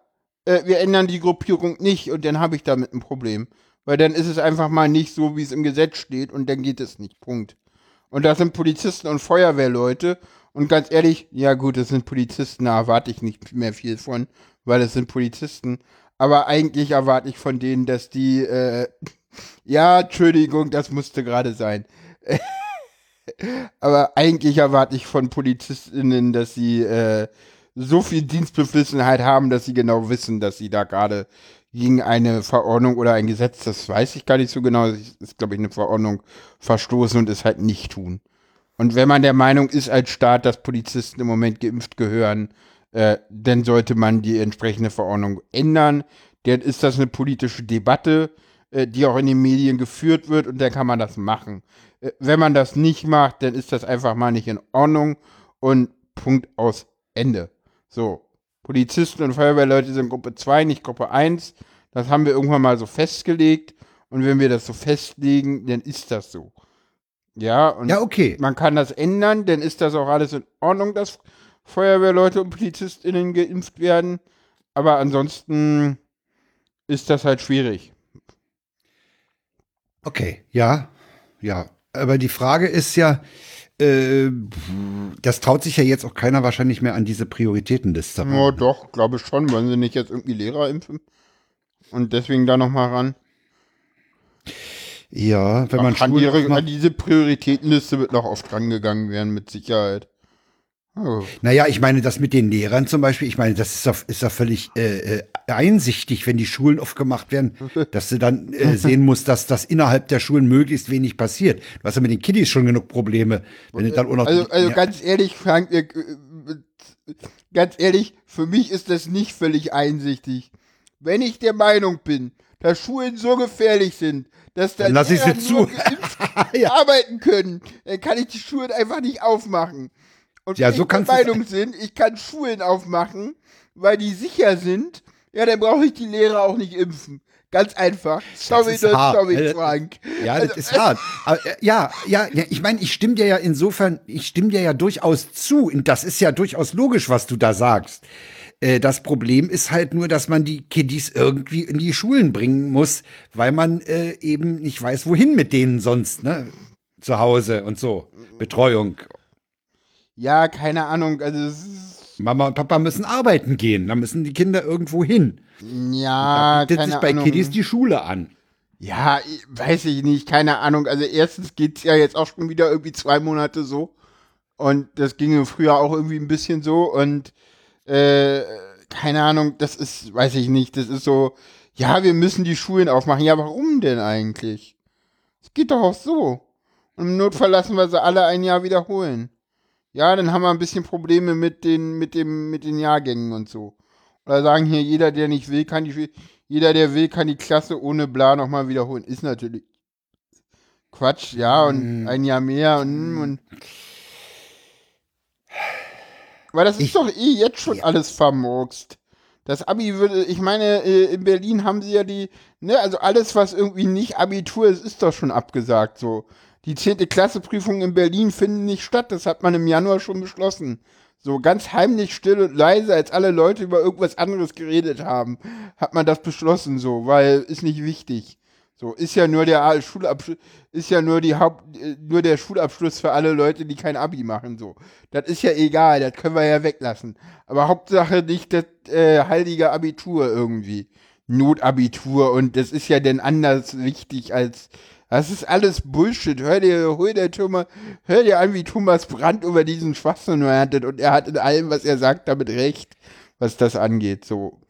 äh, wir ändern die Gruppierung nicht und dann habe ich damit ein Problem. Weil dann ist es einfach mal nicht so, wie es im Gesetz steht und dann geht es nicht. Punkt. Und das sind Polizisten und Feuerwehrleute. Und ganz ehrlich, ja gut, das sind Polizisten, da erwarte ich nicht mehr viel von, weil es sind Polizisten. Aber eigentlich erwarte ich von denen, dass die, äh, (laughs) ja, Entschuldigung, das musste gerade sein. (laughs) Aber eigentlich erwarte ich von PolizistInnen, dass sie äh, so viel Dienstbeflissenheit haben, dass sie genau wissen, dass sie da gerade gegen eine Verordnung oder ein Gesetz, das weiß ich gar nicht so genau, das ist, glaube ich, eine Verordnung verstoßen und es halt nicht tun. Und wenn man der Meinung ist als Staat, dass Polizisten im Moment geimpft gehören, äh, dann sollte man die entsprechende Verordnung ändern. Dann ist das eine politische Debatte, äh, die auch in den Medien geführt wird und dann kann man das machen. Äh, wenn man das nicht macht, dann ist das einfach mal nicht in Ordnung und Punkt aus Ende. So, Polizisten und Feuerwehrleute sind Gruppe 2, nicht Gruppe 1. Das haben wir irgendwann mal so festgelegt und wenn wir das so festlegen, dann ist das so. Ja, und Ja, okay. man kann das ändern, dann ist das auch alles in Ordnung, dass Feuerwehrleute und PolizistInnen geimpft werden. Aber ansonsten ist das halt schwierig. Okay, ja, ja. Aber die Frage ist ja, äh, das traut sich ja jetzt auch keiner wahrscheinlich mehr an diese Prioritätenliste. Ja, doch, glaube ich schon. Wollen sie nicht jetzt irgendwie Lehrer impfen? Und deswegen da nochmal ran. Ja, wenn man Ach, an, Schulen ihre, diese Prioritätenliste wird noch oft rangegangen werden, mit Sicherheit. Oh. Naja, ich meine, das mit den Lehrern zum Beispiel, ich meine, das ist doch, ist doch völlig äh, äh, einsichtig, wenn die Schulen aufgemacht werden, (laughs) dass du dann äh, sehen musst, dass das innerhalb der Schulen möglichst wenig passiert. Du hast ja mit den Kiddies schon genug Probleme, wenn du dann auch noch. Also, also ja, ganz ehrlich, Frank, äh, ganz ehrlich, für mich ist das nicht völlig einsichtig. Wenn ich der Meinung bin, dass Schulen so gefährlich sind, dass da Dann lass ich sie Lehrer zu. nur geimpft (laughs) arbeiten können, dann kann ich die Schulen einfach nicht aufmachen. Und Ja, wenn so der kannst du's- Meinung (laughs) sind, ich kann Schulen aufmachen, weil die sicher sind, ja, dann brauche ich die Lehrer auch nicht impfen. Ganz einfach. Sorry, ist das hart. sorry, Äh, Frank. Ja, Also, das ist hart. Aber, äh, ja, ja, ja, ich meine, ich stimme dir ja insofern, ich stimme dir ja durchaus zu. Und das ist ja durchaus logisch, was du da sagst. Äh, Das Problem ist halt nur, dass man die Kiddies irgendwie in die Schulen bringen muss, weil man äh, eben nicht weiß, wohin mit denen sonst, ne? Zu Hause und so. Betreuung. Ja, keine Ahnung. Also, es Mama und Papa müssen arbeiten gehen. Da müssen die Kinder irgendwo hin. ja, Bietet keine sich bei Ahnung. Kiddies die Schule an. Ja, weiß ich nicht, keine Ahnung. Also erstens geht's ja jetzt auch schon wieder irgendwie zwei Monate so. Und das ging früher auch irgendwie ein bisschen so. Und äh, keine Ahnung, das ist, weiß ich nicht, das ist so, ja, wir müssen die Schulen aufmachen. Ja, warum denn eigentlich? Es geht doch auch so. Und im Notfall lassen wir sie alle ein Jahr wiederholen. Ja, dann haben wir ein bisschen Probleme mit den, mit dem, mit den Jahrgängen und so. Oder sagen hier, jeder, der nicht will, kann die, jeder, der will, kann die Klasse ohne bla nochmal wiederholen. Ist natürlich Quatsch, ja, und ein Jahr mehr und, und weil das ist Ich- doch eh jetzt schon alles vermurkst. Das Abi würde, ich meine, äh, in Berlin haben sie ja die, ne, also alles, was irgendwie nicht Abitur ist, ist doch schon abgesagt so. Die 10. Klasse Prüfungen in Berlin finden nicht statt, das hat man im Januar schon beschlossen. So ganz heimlich, still und leise, als alle Leute über irgendwas anderes geredet haben, hat man das beschlossen so, weil ist nicht wichtig. So, ist ja nur der Schulabschluss, ist ja nur die Haupt, äh, nur der Schulabschluss für alle Leute, die kein Abi machen, so. Das ist ja egal, das können wir ja weglassen. Aber Hauptsache nicht das äh, heilige Abitur irgendwie. Notabitur und das ist ja denn anders wichtig als, das ist alles Bullshit. Hör dir, hör dir, Thomas, hör dir an, wie Thomas Brandt über diesen Schwachsinn rantet und er hat in allem, was er sagt, damit recht. was das angeht. So.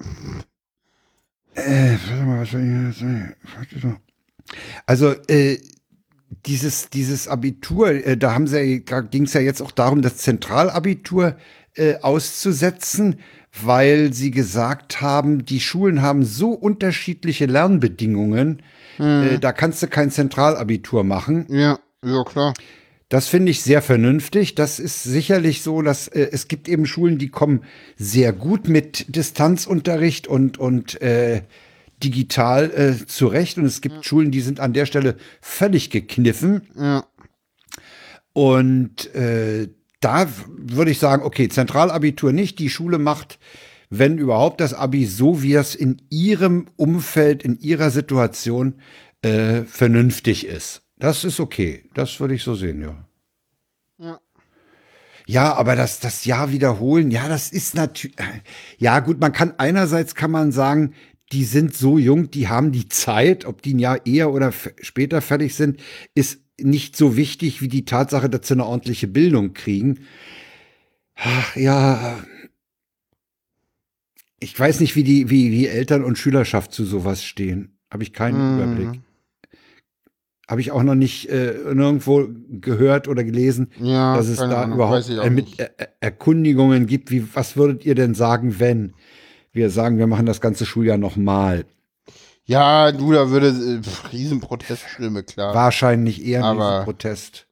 Äh, mal, was soll ich sagen? Also, äh, dieses, dieses Abitur, äh, da haben sie, da ging es ja jetzt auch darum, das Zentralabitur äh, auszusetzen, weil sie gesagt haben, die Schulen haben so unterschiedliche Lernbedingungen, äh, da kannst du kein Zentralabitur machen. Ja, ja, klar. Das finde ich sehr vernünftig. Das ist sicherlich so, dass äh, es gibt eben Schulen, die kommen sehr gut mit Distanzunterricht und, und äh, digital äh, zurecht. Und es gibt Schulen, die sind an der Stelle völlig gekniffen. Ja. Und äh, da würde ich sagen, okay, Zentralabitur nicht. Die Schule macht, wenn überhaupt, das Abi so, wie es in ihrem Umfeld, in ihrer Situation äh, vernünftig ist. Das ist okay. Das würde ich so sehen, ja. Ja. Ja, aber das, das Jahr wiederholen, ja, das ist natürlich, ja gut, man kann einerseits kann man sagen, die sind so jung, die haben die Zeit, ob die ein Jahr eher oder später fertig sind, ist nicht so wichtig wie die Tatsache, dass sie eine ordentliche Bildung kriegen. Ach ja, ich weiß nicht, wie die, wie, wie Eltern und Schülerschaft zu sowas stehen. Habe ich keinen Mhm. Überblick. Habe ich auch noch nicht äh, nirgendwo gehört oder gelesen, Ja, dass es da Ahnung, überhaupt auch äh, er Er- Erkundigungen gibt. Wie, was würdet ihr denn sagen, wenn wir sagen, wir machen das ganze Schuljahr nochmal? Ja, du, da würde äh, Riesenproteststimme, klar. Wahrscheinlich eher ein Aber- Protest.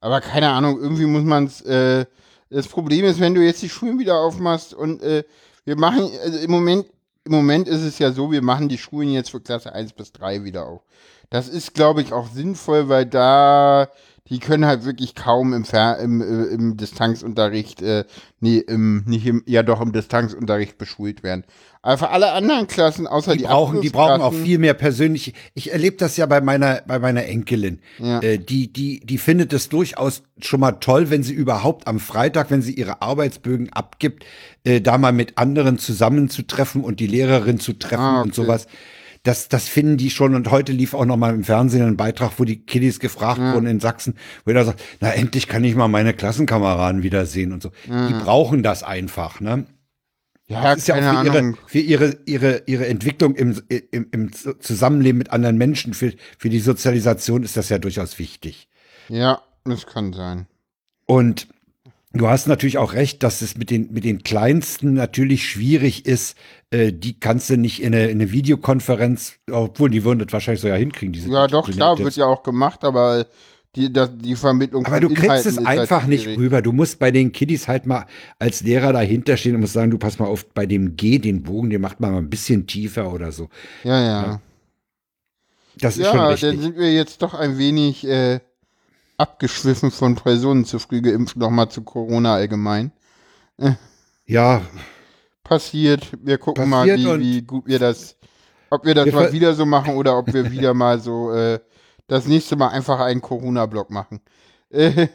Aber keine Ahnung, irgendwie muss man es. Äh, das Problem ist, wenn du jetzt die Schulen wieder aufmachst und äh, wir machen, also im Moment, im Moment ist es ja so, wir machen die Schulen jetzt für Klasse 1 bis 3 wieder auf. Das ist, glaube ich, auch sinnvoll, weil da, die können halt wirklich kaum im, Fer im, äh, im Distanzunterricht, äh, nee, im, nicht im, ja doch im Distanzunterricht beschult werden. Aber für alle anderen Klassen, außer die, Die brauchen, die brauchen auch viel mehr persönlich. Ich erlebe das ja bei meiner, bei meiner Enkelin. Ja. Äh, die, die, die findet es durchaus schon mal toll, wenn sie überhaupt am Freitag, wenn sie ihre Arbeitsbögen abgibt, äh, da mal mit anderen zusammenzutreffen und die Lehrerin zu treffen Ah, und okay. sowas. Das, das finden die schon. Und heute lief auch noch mal im Fernsehen ein Beitrag, wo die Kiddies gefragt wurden in Sachsen, wo jeder sagt, na endlich kann ich mal meine Klassenkameraden wiedersehen und so. Die brauchen das einfach, ne? Ja, Das ist ja auch für ihre, für ihre, ihre, ihre Entwicklung im, im, im Zusammenleben mit anderen Menschen, für, für die Sozialisation ist das ja durchaus wichtig. Ja, das kann sein. Und du hast natürlich auch recht, dass es mit den, mit den Kleinsten natürlich schwierig ist. Äh, die kannst du nicht in eine, in eine Videokonferenz, obwohl die würden das wahrscheinlich so ja hinkriegen. Diese Ja, doch, klar, wird ja auch gemacht, aber die, die Vermittlung Aber du kriegst es ist halt einfach nicht rüber. Du musst bei den Kiddies halt mal als Lehrer dahinter stehen und musst sagen, du pass mal auf, bei dem G, den Bogen, den macht man mal ein bisschen tiefer oder so. Ja, ja. Das ist Ja, schon dann richtig. sind wir jetzt doch ein wenig äh, abgeschwiffen von Personen zu früh geimpft, nochmal zu Corona allgemein. Ja, Passiert. Wir gucken Passiert mal, wie, wie gut wir das, ob wir das Wir mal wieder so machen oder ob wir wieder mal so äh, das nächste Mal einfach einen Corona-Block machen. Äh,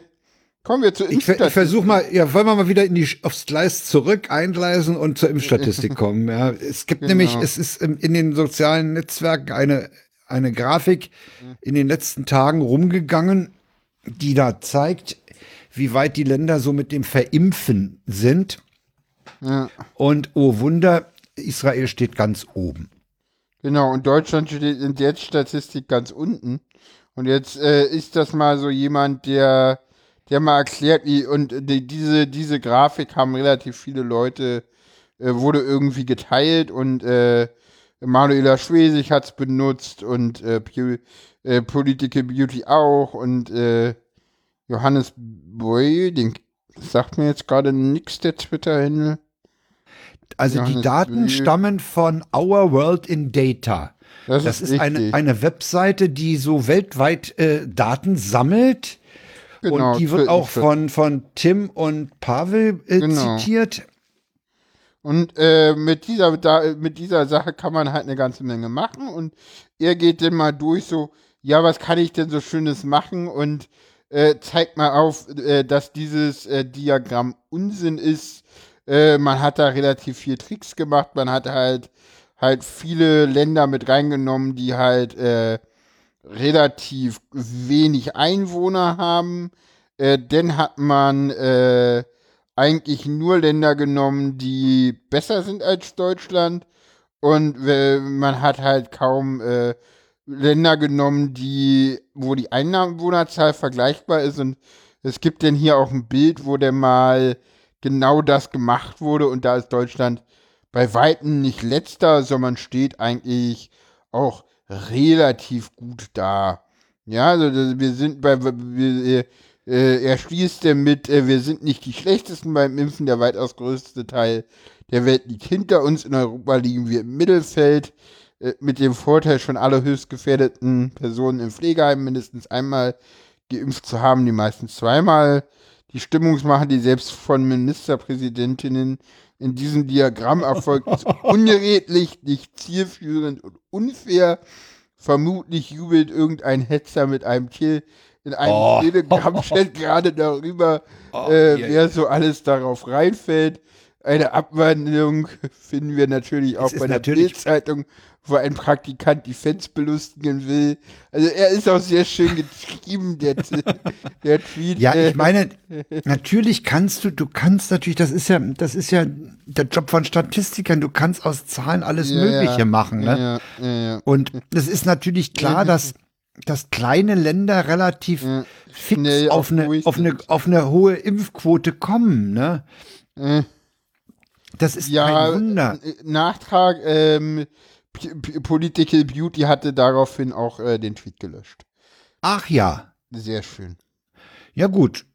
kommen wir zur Ich, ver- ich versuche mal, ja, wollen wir mal wieder in die, aufs Gleis zurück eingleisen und zur Impfstatistik (laughs) kommen. Ja, es gibt Genau. nämlich, es ist in den sozialen Netzwerken eine, eine Grafik in den letzten Tagen rumgegangen, die da zeigt, wie weit die Länder so mit dem Verimpfen sind. Ja. Und oh Wunder, Israel steht ganz oben. Genau, und Deutschland steht in der Statistik ganz unten. Und jetzt äh, ist das mal so jemand, der, der mal erklärt, wie, und die, diese, diese Grafik haben relativ viele Leute, äh, wurde irgendwie geteilt und äh, Manuela Schwesig hat es benutzt und äh, äh, Political Beauty auch und äh, Johannes Boy, den sagt mir jetzt gerade nix der Twitter-Händel. Also die Johannes Daten Blü- stammen von Our World in Data. Das, Das ist, ist eine, eine Webseite, die so weltweit äh, Daten sammelt. Genau, und die wird auch von, von Tim und Pavel äh, Genau. zitiert. Und äh, mit, dieser, da, mit dieser Sache kann man halt eine ganze Menge machen. Und er geht dann mal durch, so, ja, was kann ich denn so Schönes machen? Und äh, zeigt mal auf, äh, dass dieses äh, Diagramm Unsinn ist. Äh, man hat da relativ viel Tricks gemacht. Man hat halt halt viele Länder mit reingenommen, die halt äh, relativ wenig Einwohner haben. Äh, dann hat man äh, eigentlich nur Länder genommen, die besser sind als Deutschland. Und äh, man hat halt kaum äh, Länder genommen, die, wo die Einwohnerzahl vergleichbar ist. Und es gibt denn hier auch ein Bild, wo der mal genau das gemacht wurde. Und da ist Deutschland bei Weitem nicht letzter, sondern steht eigentlich auch relativ gut da. Ja, also wir sind bei, wir, äh, er schließt damit, äh, wir sind nicht die schlechtesten beim Impfen, der weitaus größte Teil der Welt liegt hinter uns. In Europa liegen wir im Mittelfeld äh, mit dem Vorteil, schon alle höchst gefährdeten Personen im Pflegeheim mindestens einmal geimpft zu haben, die meistens zweimal. Die Stimmungsmache, die selbst von Ministerpräsidentinnen in diesem Diagramm erfolgt, ist (laughs) unredlich, nicht zielführend und unfair. Vermutlich jubelt irgendein Hetzer mit einem Kill in einem oh. Telegram-Chat (laughs) gerade darüber, oh, äh, yeah. wer so alles darauf reinfällt. Eine Abwandlung (laughs) finden wir natürlich auch bei der Bildzeitung, wo ein Praktikant die Fans belustigen will. Also er ist auch sehr schön geschrieben, der, (laughs) der Tweet. Ja, ich meine, (laughs) natürlich kannst du, du kannst natürlich, das ist ja, das ist ja der Job von Statistikern, du kannst aus Zahlen alles ja, Mögliche machen. Ne? Ja, ja, Und es ist natürlich klar, dass dass kleine Länder relativ fix auf, eine, auf, eine, auf eine hohe Impfquote kommen. Ne? Äh. Das ist ja, kein Wunder. Nachtrag, ähm, Political Beauty hatte daraufhin auch äh, den Tweet gelöscht. Ach ja. Sehr schön. Ja, gut.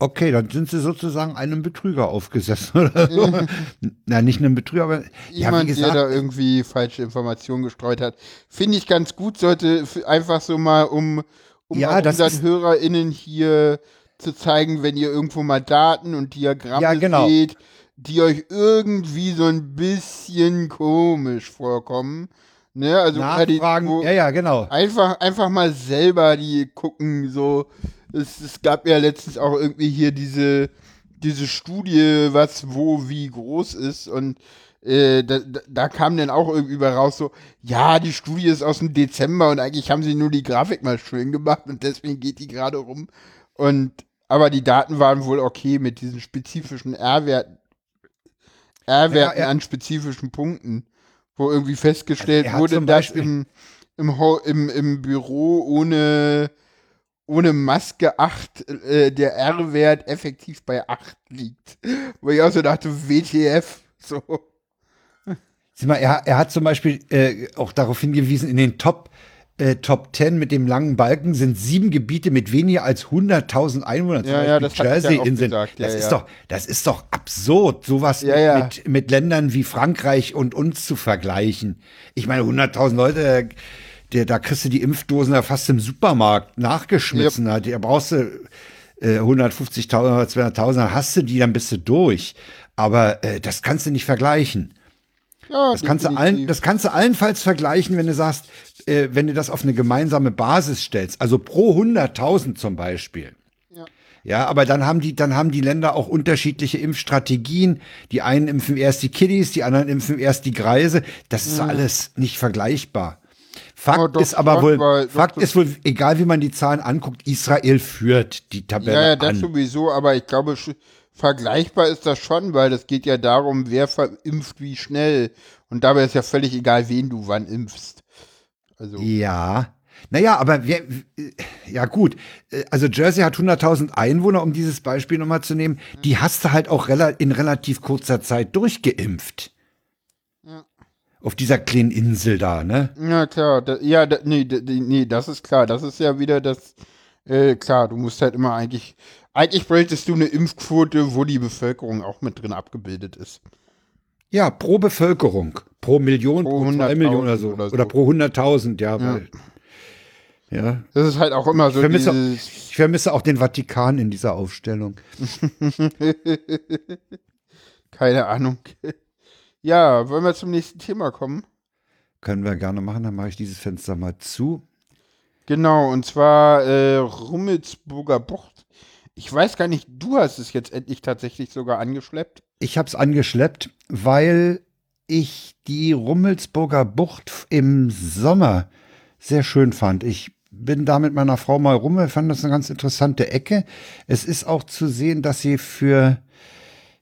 Okay, dann sind sie sozusagen einem Betrüger aufgesessen (laughs) oder so. (laughs) Na, nicht einem Betrüger, aber jemand, ja, gesagt, der da irgendwie falsche Informationen gestreut hat. Finde ich ganz gut, sollte einfach so mal, um, um ja, unseren HörerInnen hier zu zeigen, wenn ihr irgendwo mal Daten und Diagramme ja, genau. seht, die euch irgendwie so ein bisschen komisch vorkommen. Ne, also Nachfragen, die, ja, ja, genau. Einfach, einfach mal selber die gucken, so. Es, es gab ja letztens auch irgendwie hier diese, diese Studie, was wo wie groß ist und äh, da, da, kam dann auch irgendwie raus so, ja, die Studie ist aus dem Dezember und eigentlich haben sie nur die Grafik mal schön gemacht und deswegen geht die gerade rum. Und aber die Daten waren wohl okay mit diesen spezifischen R-Werten R-Werten ja, an spezifischen Punkten, wo irgendwie festgestellt also wurde, dass im, im, im, im Büro ohne, ohne Maske 8 äh, der R-Wert effektiv bei 8 liegt. Wo ich auch so dachte, WTF, so. Sieh mal, er, er hat zum Beispiel äh, auch darauf hingewiesen, in den Top äh, Top 10 mit dem langen Balken sind sieben Gebiete mit weniger als 100.000 Einwohnern. Ja, ja, das Jersey-Inseln. Ja, das, ist doch, das ist doch absurd, sowas ja, mit, mit, Ländern wie Frankreich und uns zu vergleichen. Ich meine, 100.000 Leute, der, da kriegst du die Impfdosen ja fast im Supermarkt nachgeschmissen. Yep. Da brauchst du äh, 150.000 oder 200.000, dann hast du die, dann bist du durch. Aber äh, das kannst du nicht vergleichen. Ja, das, kannst du allen, das kannst du allenfalls vergleichen, wenn du sagst, äh, wenn du das auf eine gemeinsame Basis stellst, also pro 100.000 zum Beispiel. Ja. aber dann haben die, dann haben die Länder auch unterschiedliche Impfstrategien. Die einen impfen erst die Kiddies, die anderen impfen erst die Greise. Das ist mhm. alles nicht vergleichbar. Fakt oh, ist aber wohl, weil, Fakt ist wohl, egal wie man die Zahlen anguckt, Israel führt die Tabelle. Ja, ja, das an. sowieso, aber ich glaube, vergleichbar ist das schon, weil es geht ja darum, wer verimpft wie schnell. Und dabei ist ja völlig egal, wen du wann impfst. Also. Ja. Naja, aber wir, ja gut, also Jersey hat 100.000 Einwohner, um dieses Beispiel nochmal zu nehmen. Die hast du halt auch in relativ kurzer Zeit durchgeimpft. Ja. Auf dieser kleinen Insel da, ne? Ja, klar. Da, ja, da, nee, da, nee, das ist klar. Das ist ja wieder das, äh, klar, du musst halt immer eigentlich, eigentlich bräuchtest du eine Impfquote, wo die Bevölkerung auch mit drin abgebildet ist. Ja, pro Bevölkerung. Pro Million, pro, pro zwei Millionen oder so. oder so. Oder pro 100.000, ja, ja. Weil, ja. Das ist halt auch immer so. Ich vermisse, auch, ich vermisse auch den Vatikan in dieser Aufstellung. (laughs) Keine Ahnung. Ja, wollen wir zum nächsten Thema kommen? Können wir gerne machen, dann mache ich dieses Fenster mal zu. Genau, und zwar äh, Rummelsburger Bucht. Ich weiß gar nicht, du hast es jetzt endlich tatsächlich sogar angeschleppt. Ich habe es angeschleppt, weil ich die Rummelsburger Bucht im Sommer sehr schön fand. Ich bin da mit meiner Frau mal rum. Wir fanden das eine ganz interessante Ecke. Es ist auch zu sehen, dass sie für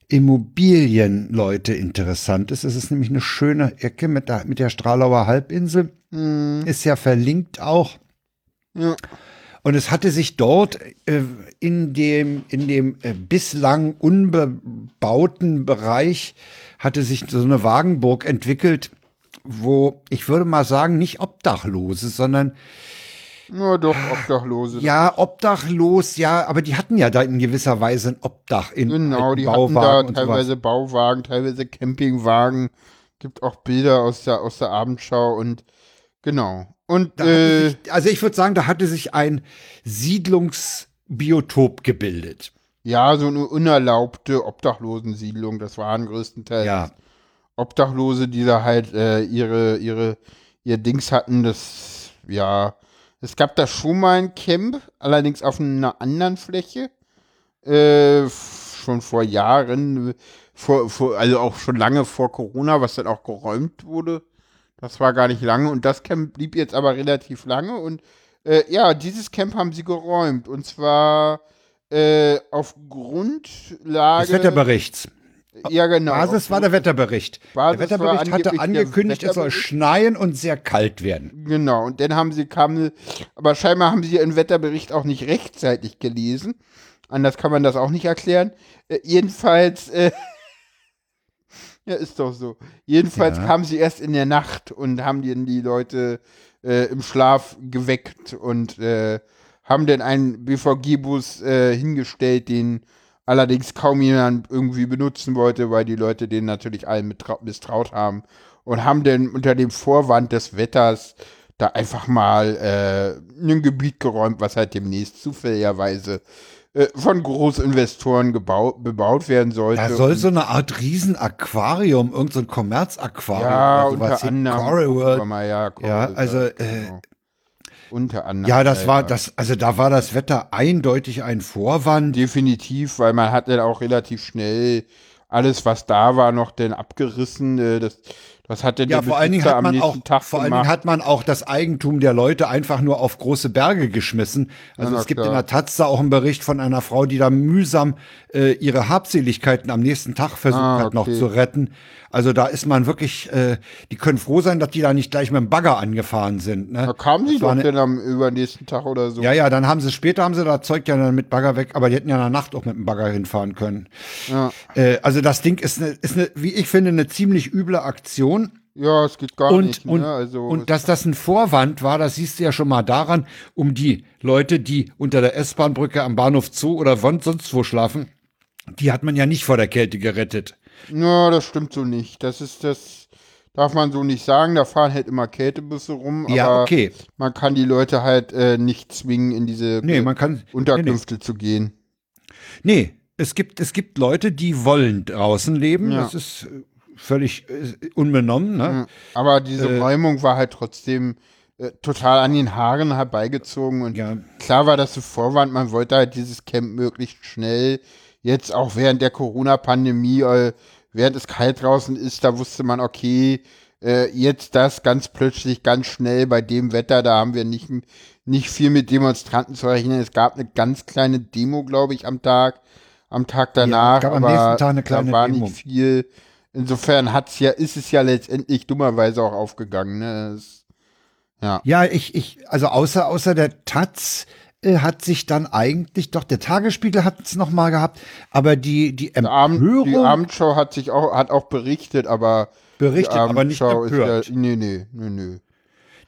Immobilienleute interessant ist. Es ist nämlich eine schöne Ecke mit der, mit der Stralauer Halbinsel. Ist ja verlinkt auch. Ja. Und es hatte sich dort äh, in dem, in dem äh, bislang unbebauten Bereich hatte sich so eine Wagenburg entwickelt, wo ich würde mal sagen, nicht Obdachlose, sondern Nur doch Obdachlose. ja, obdachlos, ja, aber die hatten ja da in gewisser Weise ein Obdach in Genau, die hatten da Bauwagen und sowas. teilweise Bauwagen, teilweise Campingwagen. Gibt auch Bilder aus der, aus der Abendschau und genau. Und äh, sich, also ich würde sagen, da hatte sich ein Siedlungsbiotop gebildet. ja, so eine unerlaubte Obdachlosensiedlung. Das waren größtenteils Ja. Obdachlose, die da halt äh, ihre, ihre, ihr Dings hatten. Das, ja, es gab da schon mal ein Camp, allerdings auf einer anderen Fläche. Äh, schon vor Jahren, vor, vor, also auch schon lange vor Corona, was dann auch geräumt wurde. Das war gar nicht lange und das Camp blieb jetzt aber relativ lange und äh, ja, dieses Camp haben sie geräumt und zwar äh, auf Grundlage. Des Wetterberichts. Ja, genau. Basis war der Wetterbericht. Basis der Wetterbericht hatte angekündigt, es soll schneien und sehr kalt werden. Genau, und dann haben sie, kamen, aber scheinbar haben sie ihren Wetterbericht auch nicht rechtzeitig gelesen. Anders kann man das auch nicht erklären. Äh, jedenfalls, äh, ja, ist doch so. Jedenfalls Ja. kamen sie erst in der Nacht und haben die, die Leute äh, im Schlaf geweckt und äh, haben dann einen BVG-Bus äh, hingestellt, den allerdings kaum jemand irgendwie benutzen wollte, weil die Leute den natürlich allen misstraut haben und haben dann unter dem Vorwand des Wetters da einfach mal äh, ein Gebiet geräumt, was halt demnächst zufälligerweise von Großinvestoren gebaut, bebaut werden sollte. Da soll so eine Art Riesenaquarium, irgendein so Kommerzaquarium ja, oder sowas unter anderem. Coral World. Mal, ja, Coral Ja, also, äh, genau. unter anderem. Ja, das war das, also da war das Wetter eindeutig ein Vorwand. Definitiv, weil man hat dann auch relativ schnell alles, was da war, noch denn abgerissen. äh, Das, das hat dann Ja, der vor allen Dingen hat man auch, Tag vor allen. Dingen hat man auch das Eigentum der Leute einfach nur auf große Berge geschmissen. Also na es gibt klar. in der Taz da auch einen Bericht von einer Frau, die da mühsam äh, ihre Habseligkeiten am nächsten Tag versucht Ah, hat noch okay. zu retten. Also da ist man wirklich, äh, die können froh sein, dass die da nicht gleich mit dem Bagger angefahren sind. Ne? da kamen sie doch eine- dann am übernächsten Tag oder so. Ja, ja, dann haben sie später haben sie da Zeug ja dann mit Bagger weg, aber die hätten ja in der Nacht auch mit dem Bagger hinfahren können. Ja. Äh, also das Ding ist, eine, ist eine, wie ich finde, eine ziemlich üble Aktion. Ja, es geht gar Und, nicht. und, ne? also, und dass das ein Vorwand war, das siehst du ja schon mal daran, um die Leute, die unter der S-Bahn-Brücke am Bahnhof Zoo oder sonst wo schlafen, die hat man ja nicht vor der Kälte gerettet. Ja, das stimmt so nicht. Das ist das, darf man so nicht sagen. Da fahren halt immer Kältebusse rum. Ja, okay. Man kann die Leute halt äh, nicht zwingen, in diese Nee, man kann. Unterkünfte zu gehen. Nee, nee. es gibt, es gibt Leute, die wollen draußen leben. Ja. Das ist äh, völlig äh, unbenommen. Ne? Aber diese Äh, Räumung war halt trotzdem äh, total an den Haaren herbeigezogen. Und Ja. klar war das so Vorwand, man wollte halt dieses Camp möglichst schnell, jetzt auch während der Corona-Pandemie, äh, während es kalt draußen ist, da wusste man, okay, äh, jetzt das ganz plötzlich, ganz schnell bei dem Wetter, da haben wir nicht, nicht viel mit Demonstranten zu rechnen. Es gab eine ganz kleine Demo, glaube ich, am Tag, am Tag danach, gab am aber nächsten Tag eine kleine da war Demo. nicht viel. Insofern hat's ja, ist es ja letztendlich dummerweise auch aufgegangen. Ne? Es, ja. Ja, ich, ich, also außer, außer der Taz hat sich dann eigentlich, doch der Tagesspiegel hat es nochmal gehabt, aber die, die Die, Abend, Empörung, die Abendschau hat sich auch, hat auch berichtet, aber Berichtet, aber nicht empört. Ist ja, nee, nee, nee, nee.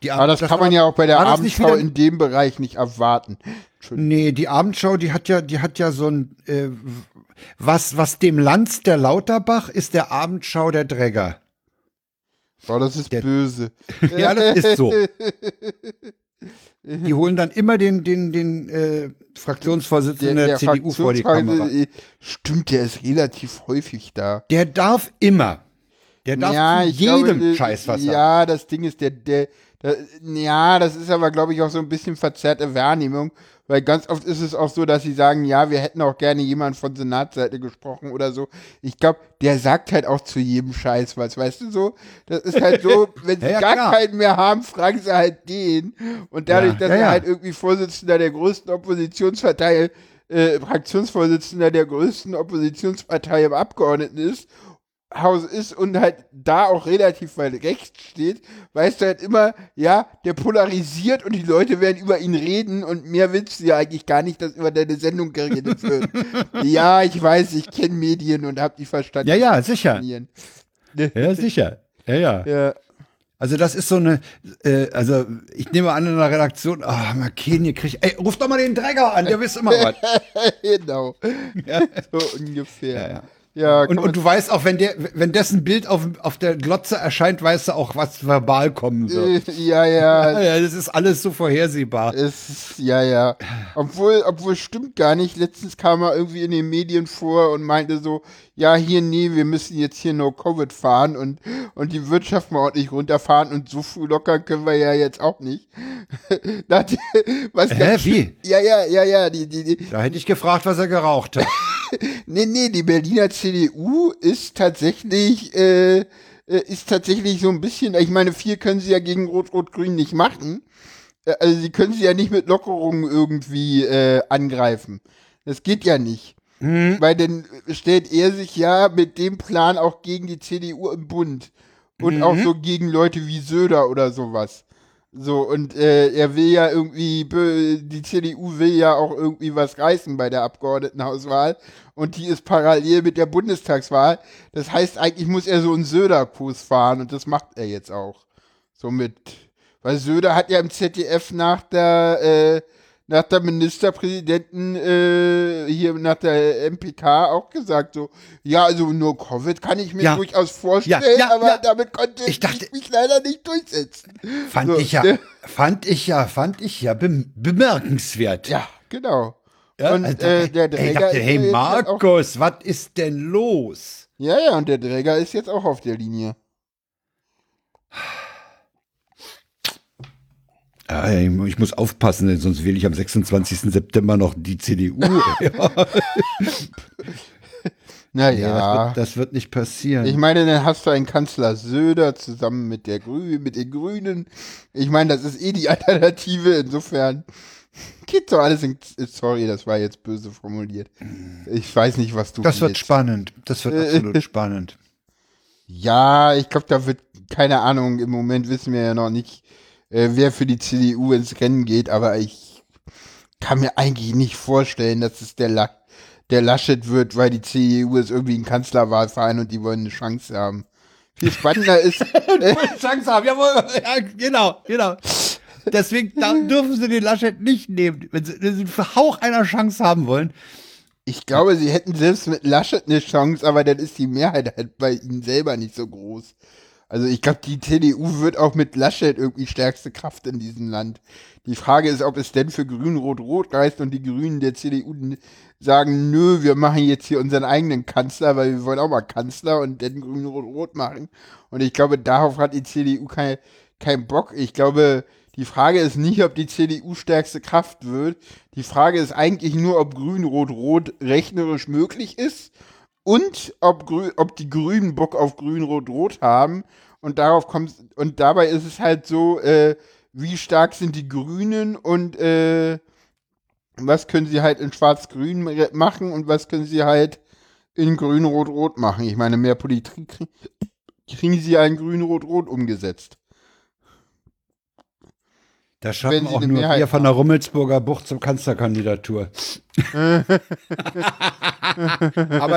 die Aber das, kann war- man ja auch bei der das Abendschau wieder- in dem Bereich nicht erwarten. Nee, die Abendschau, die hat ja, die hat ja so ein, äh, was, was dem Lanz der Lauterbach ist der Abendschau der Dräger. Oh, das ist Der- böse. (laughs) Ja, das ist so. (laughs) Die holen dann immer den, den, den äh, Fraktionsvorsitzenden der, CDU vor die Kamera. Stimmt, der ist relativ häufig da. Der darf immer. Der darf ich jedem glaube, äh, Scheiß was sagen. Ja, das Ding ist, der, der, der, ja, das ist aber, glaube ich, auch so ein bisschen verzerrte Wahrnehmung, weil ganz oft ist es auch so, dass sie sagen, ja, wir hätten auch gerne jemand von Senatsseite gesprochen oder so. Ich glaube, der sagt halt auch zu jedem Scheiß was, weißt du so? Das ist halt so, (laughs) wenn sie Ja, gar klar. keinen mehr haben, fragen sie halt den. Und dadurch, Ja, dass ja, er halt irgendwie Vorsitzender der größten Oppositionspartei, äh, Fraktionsvorsitzender der größten Oppositionspartei im Abgeordneten ist, Haus ist und halt da auch relativ weit rechts steht, weißt du halt immer, ja, der polarisiert und die Leute werden über ihn reden und mehr willst du ja eigentlich gar nicht, dass über deine Sendung geredet wird. (laughs) ja, ich weiß, ich kenne Medien und hab die verstanden. Ja, ja, sicher. Ja, sicher. Ja, ja. Ja. Also das ist so eine, äh, also ich nehme an in der Redaktion, ah, oh, McKinney kriegt, ey, ruf doch mal den Träger an, der wisst immer was. (laughs) genau. So ungefähr. Ja, ja. Ja, Und, und du weißt auch, wenn der, wenn dessen Bild auf, auf der Glotze erscheint, weißt du auch, was verbal kommen wird. Äh, ja, (laughs) ja, Ja, das ist alles so vorhersehbar. Es ist, ja, ja. Obwohl, obwohl stimmt gar nicht. Letztens kam er irgendwie in den Medien vor und meinte so, ja, hier, nee, wir müssen jetzt hier No Covid fahren und, und die Wirtschaft mal ordentlich runterfahren und so früh locker können wir ja jetzt auch nicht. (laughs) Was Hä, wie? Ja, ja, ja, ja, die, die, die, Da hätte ich gefragt, was er geraucht hat. (laughs) (laughs) Nee, nee, die Berliner CDU ist tatsächlich, äh, äh, ist tatsächlich so ein bisschen, ich meine, viel können sie ja gegen Rot-Rot-Grün nicht machen. Äh, Also sie können sie ja nicht mit Lockerungen irgendwie äh, angreifen. Das geht ja nicht. Weil dann stellt er sich ja mit dem Plan auch gegen die CDU im Bund. Und auch so gegen Leute wie Söder oder sowas. So, und äh, er will ja irgendwie, die CDU will ja auch irgendwie was reißen bei der Abgeordnetenhauswahl. Und die ist parallel mit der Bundestagswahl. Das heißt, eigentlich muss er so einen Söder-Kurs fahren und das macht er jetzt auch. Somit, weil Söder hat ja im ZDF nach der, äh, nach der Ministerpräsidenten, äh, hier nach der MPK auch gesagt, so, ja, also nur Covid kann ich mir Ja. durchaus vorstellen, Ja, ja, aber damit konnte Ich ich, dachte- mich leider nicht durchsetzen. Fand So, ich ja, ne? fand ich ja, fand ich ja bem- bemerkenswert. Ja, genau. Und also, äh, der ey, Träger ich dachte, hey Markus, was ist denn los? Ja, ja, und der Träger ist jetzt auch auf der Linie. Ah, ich mu- ich muss aufpassen, denn sonst wähle ich am 26. September noch die CDU. (laughs) (laughs) ja, Naja. das, wird, das wird nicht passieren. Ich meine, dann hast du einen Kanzler Söder zusammen mit der Grü mit den Grünen. Ich meine, das ist eh die (laughs) Alternative. Insofern geht so alles in. Sorry, das war jetzt böse formuliert. Ich weiß nicht, was du. das wird willst. spannend. Das wird absolut spannend. Ja, ich glaube, da wird keine Ahnung. Im Moment wissen wir ja noch nicht, äh, wer für die CDU ins Rennen geht. Aber ich kann mir eigentlich nicht vorstellen, dass es der La der Laschet wird, weil die CDU ist irgendwie ein Kanzlerwahlverein und die wollen eine Chance haben. Viel spannender ist. (laughs) äh, Chance haben, jawohl. Ja, genau, genau. Deswegen dürfen sie den Laschet nicht nehmen. Wenn sie, wenn sie einen Hauch einer Chance haben wollen. Ich glaube, sie hätten selbst mit Laschet eine Chance, aber dann ist die Mehrheit halt bei ihnen selber nicht so groß. Also ich glaube, die CDU wird auch mit Laschet irgendwie stärkste Kraft in diesem Land. Die Frage ist, ob es denn für Grün-Rot-Rot reicht und die Grünen der CDU sagen, nö, wir machen jetzt hier unseren eigenen Kanzler, weil wir wollen auch mal Kanzler und dann Grün-Rot-Rot machen. Und ich glaube, darauf hat die CDU kein, keinen Bock. Ich glaube, die Frage ist nicht, ob die CDU stärkste Kraft wird. Die Frage ist eigentlich nur, ob Grün-Rot-Rot rechnerisch möglich ist und ob, Grü ob die Grünen Bock auf Grün-Rot-Rot haben. Und darauf kommt und dabei ist es halt so, äh, wie stark sind die Grünen und äh, was können sie halt in Schwarz-Grün ma- machen und was können sie halt in Grün-Rot-Rot machen. Ich meine, mehr Politik krie- kriegen sie ja in Grün-Rot-Rot umgesetzt. Da Wenn schaffen auch nur Mehrheit wir von der Rummelsburger Bucht zum Kanzlerkandidatur. (laughs) Aber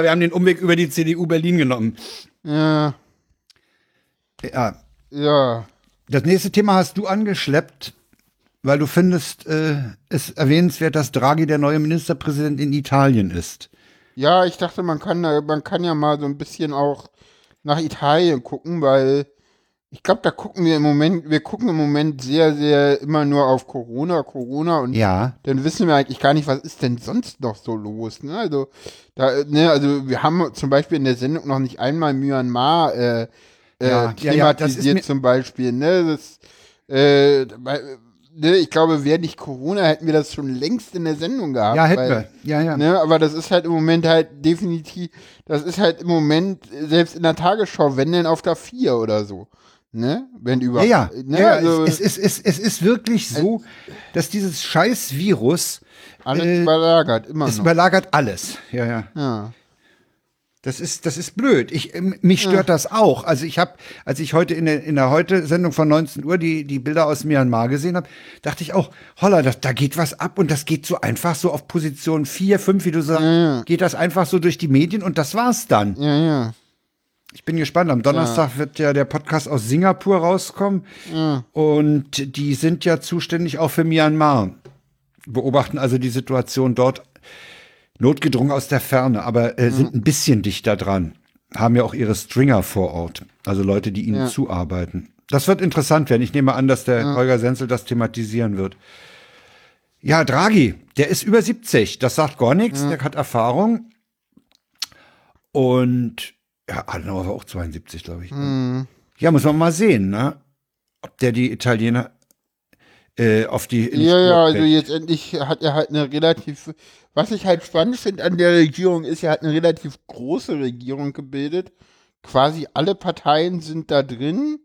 wir haben den Umweg über die CDU Berlin genommen. Ja, Ja, ja. das nächste Thema hast du angeschleppt, weil du findest äh, es erwähnenswert, dass Draghi der neue Ministerpräsident in Italien ist. Ja, ich dachte, man kann, man kann ja mal so ein bisschen auch nach Italien gucken, weil ich glaube, da gucken wir im Moment, wir gucken im Moment sehr, sehr immer nur auf Corona, Corona und Ja. dann wissen wir eigentlich gar nicht, was ist denn sonst noch so los. Ne? Also, da, ne, also wir haben zum Beispiel in der Sendung noch nicht einmal Myanmar äh, äh, Ja, ja, ja, thematisiert zum Beispiel. Ne? Das, äh, ne, ich glaube, wäre nicht Corona, hätten wir das schon längst in der Sendung gehabt. Ja, hätten weil, wir. Ja, ja. Ne, aber das ist halt im Moment halt definitiv, das ist halt im Moment, selbst in der Tagesschau, wenn denn auf der 4 oder so. Ne? Wenn Ja, überhaupt. ja, Ne? ja, also, es, es, es, es ist wirklich so, dass dieses scheiß Virus, alles äh, überlagert, immer es noch. überlagert alles. Ja, ja. ja. Das ist, das ist blöd. Ich, ähm, mich stört das auch. Also ich habe, als ich heute in der, in der Heute-Sendung von 19 Uhr die, die Bilder aus Myanmar gesehen habe, dachte ich auch, holla, das, da geht was ab und das geht so einfach so auf Position 4, 5, wie du sagst, geht das einfach so durch die Medien und das war's dann. ja, ja. Ich bin gespannt. Am Donnerstag wird ja der Podcast aus Singapur rauskommen. Und die sind ja zuständig auch für Myanmar. Beobachten also die Situation dort notgedrungen aus der Ferne, aber äh, sind ein bisschen dichter dran. Haben ja auch ihre Stringer vor Ort. Also Leute, die ihnen zuarbeiten. Das wird interessant werden. Ich nehme an, dass der Holger Senzel das thematisieren wird. Ja, Draghi, der ist über 70. Das sagt gar nichts. Der hat Erfahrung. Und ja, Adenauer war auch 72, glaube ich. Ja, muss man mal sehen, ne? Ob der die Italiener äh, auf die. Ja, ja, also jetzt endlich hat er halt eine relativ, was ich halt spannend finde an der Regierung ist, er hat eine relativ große Regierung gebildet. Quasi alle Parteien sind da drin.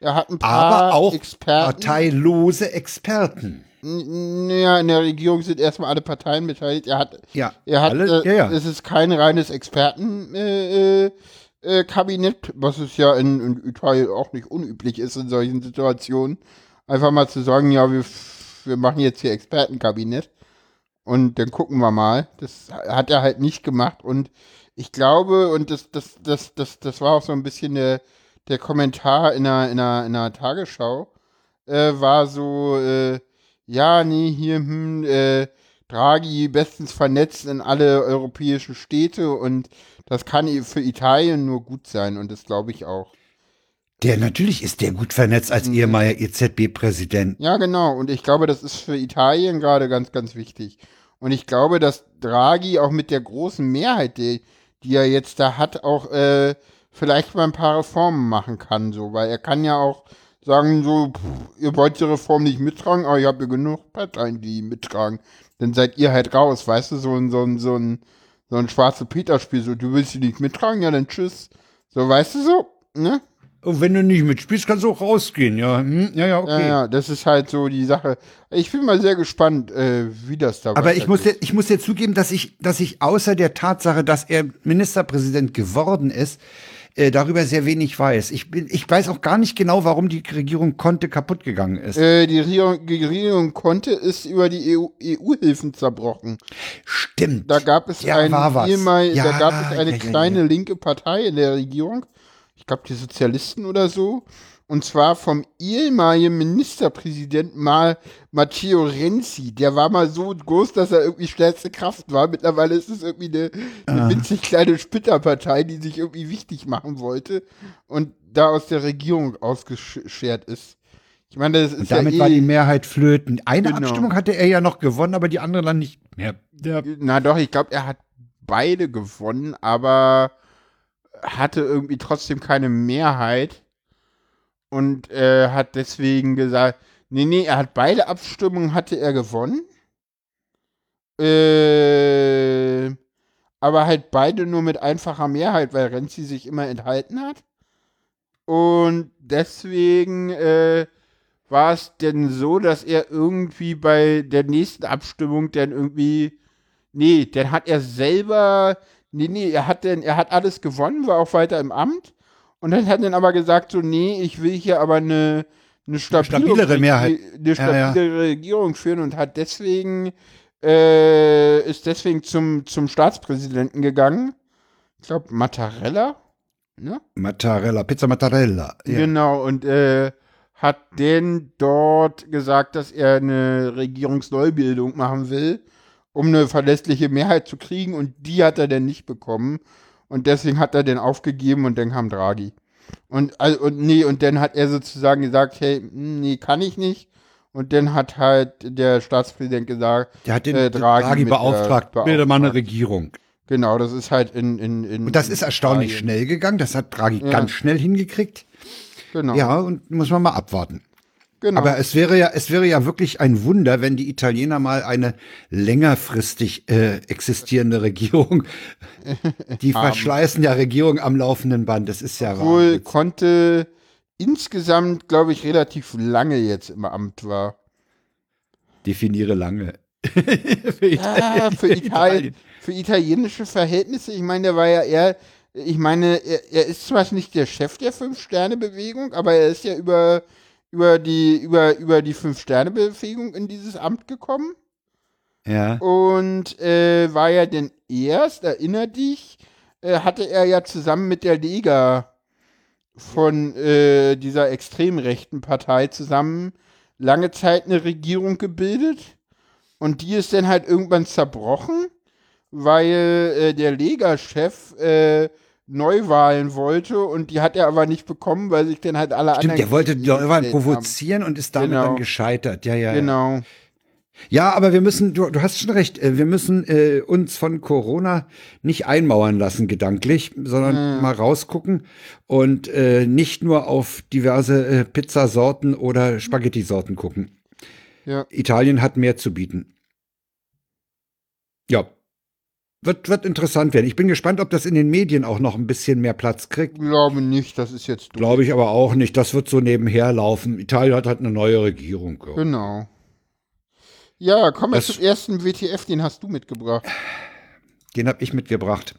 Er hat ein paar Aber auch Experten. parteilose Experten. Naja, in der Regierung sind erstmal alle Parteien beteiligt. Er hat, Ja, er hat, alle- äh, ja, ja. es ist kein reines Expertenkabinett, äh, äh, Kabinett, was es ja in, in Italien auch nicht unüblich ist in solchen Situationen. Einfach mal zu sagen, ja, wir, wir machen jetzt hier Expertenkabinett und dann gucken wir mal. Das hat er halt nicht gemacht und ich glaube, und das, das, das, das, das war auch so ein bisschen der, der Kommentar in der, in der, in der Tagesschau, äh, war so, äh, ja, nee, hier, hm, äh, Draghi bestens vernetzt in alle europäischen Städte und das kann für Italien nur gut sein und das glaube ich auch. Der natürlich ist der gut vernetzt als ehemaliger EZB-Präsident. Ja, genau. Und ich glaube, das ist für Italien gerade ganz, ganz wichtig. Und ich glaube, dass Draghi auch mit der großen Mehrheit, die, die er jetzt da hat, auch äh, vielleicht mal ein paar Reformen machen kann, so, weil er kann ja auch sagen, so, pff, ihr wollt die Reform nicht mittragen, aber ich habe ja genug Parteien, die mittragen. Dann seid ihr halt raus, weißt du, so ein, so ein, so ein, so ein schwarze Peter-Spiel, so, du willst die nicht mittragen, ja, dann tschüss. So, weißt du so, ne? Und wenn du nicht mitspielst, kannst du auch rausgehen, ja. Hm, ja, ja, okay. Ja, ja, das ist halt so die Sache. Ich bin mal sehr gespannt, äh, wie das da Aber ich muss, dir, ich muss dir zugeben, dass ich, dass ich außer der Tatsache, dass er Ministerpräsident geworden ist, äh, darüber sehr wenig weiß. Ich, bin, ich weiß auch gar nicht genau, warum die Regierung Conte kaputt gegangen ist. Äh, die Regierung, die Regierung konnte ist über die E EU EU-Hilfen zerbrochen. Stimmt. Da gab es Ja, ein ehemal, Ja, da gab es eine ja, kleine linke Partei in der Regierung. Ich glaube, die Sozialisten oder so. Und zwar vom ehemaligen Ministerpräsident mal Matteo Renzi. Der war mal so groß, dass er irgendwie stärkste Kraft war. Mittlerweile ist es irgendwie eine, eine Ah. winzig kleine Splitterpartei, die sich irgendwie wichtig machen wollte und da aus der Regierung ausgeschert ist. Ich meine, das ist Und damit ja war eh, die Mehrheit flöten. Eine Genau. Abstimmung hatte er ja noch gewonnen, aber die andere dann nicht mehr. Der, Na doch, ich glaube, er hat beide gewonnen, aber hatte irgendwie trotzdem keine Mehrheit und äh, hat deswegen gesagt, nee, nee, er hat beide Abstimmungen hatte er gewonnen. Äh, aber halt beide nur mit einfacher Mehrheit, weil Renzi sich immer enthalten hat. Und deswegen äh, war es denn so, dass er irgendwie bei der nächsten Abstimmung dann irgendwie Nee, dann hat er selber, nee, nee, er hat denn, er hat alles gewonnen, war auch weiter im Amt und dann hat dann aber gesagt so, nee, ich will hier aber eine, eine stabile, stabilere Mehrheit. eine Ja, ja. stabile Regierung führen und hat deswegen, äh, ist deswegen zum, zum Staatspräsidenten gegangen. Ich glaube, Mattarella, ne? Mattarella, Pizza Mattarella. Ja. Genau, und äh, hat denn dort gesagt, dass er eine Regierungsneubildung machen will, um eine verlässliche Mehrheit zu kriegen und die hat er dann nicht bekommen. Und deswegen hat er den aufgegeben und dann kam Draghi. Und, also, und nee, und dann hat er sozusagen gesagt, hey, hm, nee, kann ich nicht. Und dann hat halt der Staatspräsident gesagt, Der hat den äh, Draghi, Draghi mit, äh, beauftragt, bilde mal eine Regierung. genau, das ist halt in, in, in Und das ist erstaunlich Italien. schnell gegangen. Das hat Draghi Ja. ganz schnell hingekriegt. Genau. Ja, und muss man mal abwarten. Genau. Aber es wäre ja, es wäre ja wirklich ein Wunder, wenn die Italiener mal eine längerfristig äh, existierende Regierung, (laughs) die verschleißen ja Regierung am laufenden Band. Das ist ja Wohl konnte insgesamt, glaube ich, relativ lange jetzt im Amt war. Definiere lange. (laughs) Für Ja, für, Italien. Italien, für italienische Verhältnisse, ich meine, der war ja eher, ich meine, er, er ist zwar nicht der Chef der Fünf-Sterne-Bewegung, aber er ist ja über, über die, über, über die Fünf-Sterne-Bewegung in dieses Amt gekommen. Ja. Und äh, war ja denn erst, erinner dich, äh, hatte er ja zusammen mit der Lega von äh, dieser extrem rechten Partei zusammen lange Zeit eine Regierung gebildet. Und die ist dann halt irgendwann zerbrochen, weil äh, der Lega-Chef äh, Neuwahlen wollte und die hat er aber nicht bekommen, weil sich dann halt alle Stimmt, anderen. der wollte Neuwahlen gestellt haben. provozieren und ist damit Genau. dann gescheitert. Ja, ja. ja. Genau. Ja, aber wir müssen, du, du hast schon recht, äh, wir müssen äh, uns von Corona nicht einmauern lassen gedanklich, sondern mal rausgucken und äh, nicht nur auf diverse äh, Pizzasorten oder Spaghetti-Sorten gucken. Ja. Italien hat mehr zu bieten. Ja. Wird, wird interessant werden. Ich bin gespannt, ob das in den Medien auch noch ein bisschen mehr Platz kriegt. Glaube nicht, das ist jetzt durch. Glaube ich aber auch nicht. Das wird so nebenher laufen. Italien hat halt eine neue Regierung. Ja. Genau. Ja, kommen wir zum ersten WTF, den hast du mitgebracht. Den habe ich mitgebracht.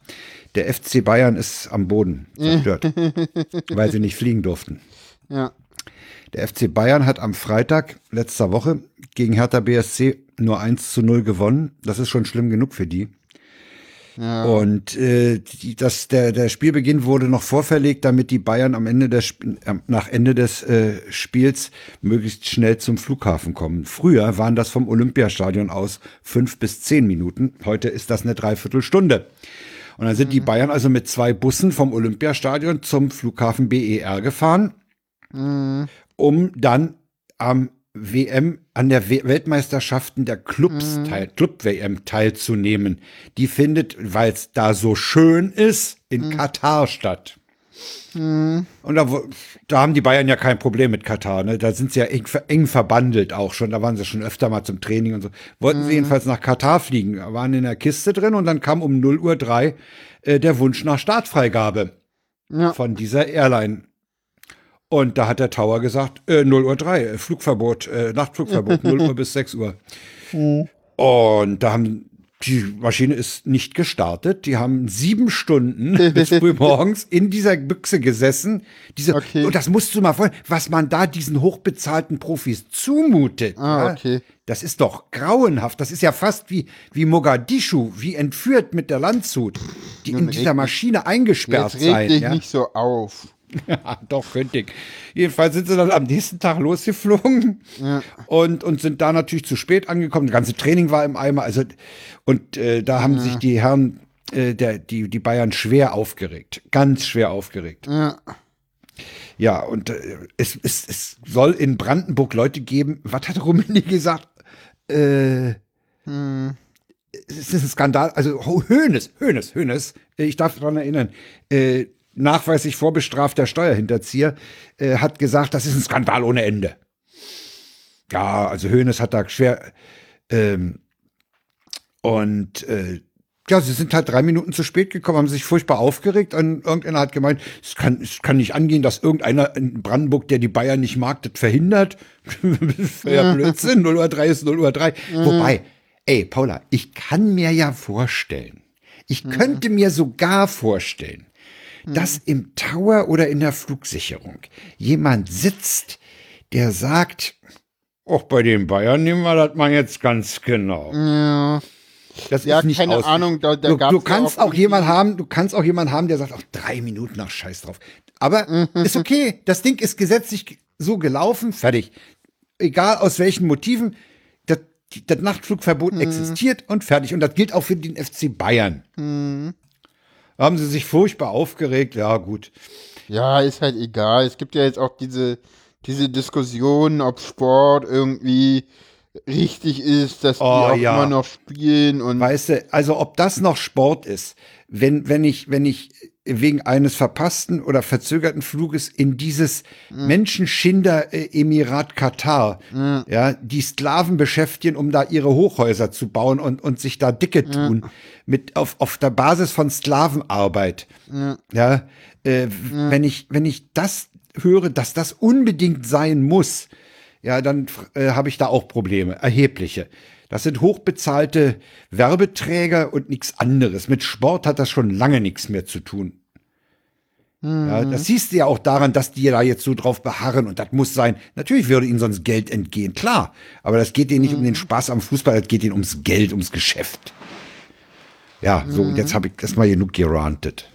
Der FC Bayern ist am Boden (laughs) zerstört, weil sie nicht fliegen durften. Ja. Der FC Bayern hat am Freitag letzter Woche gegen Hertha BSC nur 1 zu 0 gewonnen. Das ist schon schlimm genug für die. Ja. Und äh, die, das, der, der Spielbeginn wurde noch vorverlegt, damit die Bayern am Ende des, äh, nach Ende des äh, Spiels möglichst schnell zum Flughafen kommen. Früher waren das vom Olympiastadion aus fünf bis zehn Minuten. Heute ist das eine Dreiviertelstunde. Und dann sind die Bayern also mit zwei Bussen vom Olympiastadion zum Flughafen BER gefahren, um dann am WM, an der We Weltmeisterschaften der Clubs teil, Club-WM teilzunehmen. Die findet, weil es da so schön ist, in Katar statt. Und da, da haben die Bayern ja kein Problem mit Katar. Ne? Da sind sie ja eng, eng verbandelt auch schon. Da waren sie schon öfter mal zum Training und so. Wollten sie jedenfalls nach Katar fliegen, waren in der Kiste drin und dann kam um 0 Uhr 3 äh, der Wunsch nach Startfreigabe Ja. von dieser Airline. Und da hat der Tower gesagt, äh, 0 Uhr 3, äh, Flugverbot, äh, Nachtflugverbot, (laughs) 0 Uhr bis 6 Uhr. Und da haben, die Maschine ist nicht gestartet. Die haben sieben Stunden (laughs) bis früh morgens in dieser Büchse gesessen. Diese, Okay. Und das musst du mal vorstellen, was man da diesen hochbezahlten Profis zumutet. Ah, ja? okay. Das ist doch grauenhaft. Das ist ja fast wie, wie Mogadischu, wie entführt mit der Landshut, die in Nun dieser reg- Maschine eingesperrt Jetzt reg sein. dich ja? nicht so auf. (laughs) Ja, doch, könnte ich. Jedenfalls sind sie dann am nächsten Tag losgeflogen und, und sind da natürlich zu spät angekommen. Das ganze Training war im Eimer. Also, und äh, da haben sich die Herren, äh, der, die, die Bayern schwer aufgeregt. Ganz schwer aufgeregt. Ja. Ja, und äh, es, es, es soll in Brandenburg Leute geben. Was hat Rummenigge gesagt? Äh, Es ist ein Skandal. Also Hoeneß, Hoeneß, Hoeneß. äh, Ich darf daran erinnern. Äh, nachweislich vorbestrafter Steuerhinterzieher äh, hat gesagt, das ist ein Skandal ohne Ende. Ja, also Hoeneß hat da schwer. Ähm, und äh, ja, sie sind halt drei Minuten zu spät gekommen, haben sich furchtbar aufgeregt und irgendeiner hat gemeint, es kann, es kann nicht angehen, dass irgendeiner in Brandenburg, der die Bayern nicht mag, das verhindert. das (laughs) wäre ja Blödsinn, 0 Uhr 3 ist 0 Uhr 3. Wobei, ey, Paula, ich kann mir ja vorstellen, ich könnte mir sogar vorstellen, dass im Tower oder in der Flugsicherung jemand sitzt, der sagt, auch bei den Bayern nehmen wir das mal jetzt ganz genau. Ja. Das Ja, ist nicht keine aus. Ahnung, da- da du, du ja kannst auch auch, jemand haben, du kannst auch jemand haben, der sagt, auch drei Minuten nach Scheiß drauf. Aber ist okay. Das Ding ist gesetzlich so gelaufen, fertig. Egal aus welchen Motiven, das, das Nachtflugverbot Mhm. existiert und fertig. Und das gilt auch für den FC Bayern. Mhm. Haben sie sich furchtbar aufgeregt. Ja, gut. Ja, ist halt egal. Es gibt ja jetzt auch diese, diese Diskussion, ob Sport irgendwie richtig ist, dass die Oh, auch ja. immer noch spielen und Weißt du, also ob das noch Sport ist, wenn, wenn ich, wenn ich wegen eines verpassten oder verzögerten Fluges in dieses Menschenschinder-Emirat Katar, ja, die Sklaven beschäftigen, um da ihre Hochhäuser zu bauen und, und sich da dicke tun, mit auf, auf der Basis von Sklavenarbeit. Ja, äh, wenn ich, wenn ich das höre, dass das unbedingt sein muss, ja, dann äh, habe ich da auch Probleme, erhebliche. Das sind hochbezahlte Werbeträger und nichts anderes. Mit Sport hat das schon lange nichts mehr zu tun. Ja, das siehst du ja auch daran, dass die da jetzt so drauf beharren und das muss sein. Natürlich würde ihnen sonst Geld entgehen, klar. Aber das geht ihnen nicht um den Spaß am Fußball, das geht ihnen ums Geld, ums Geschäft. Ja, so, und jetzt habe ich erstmal genug gerantet.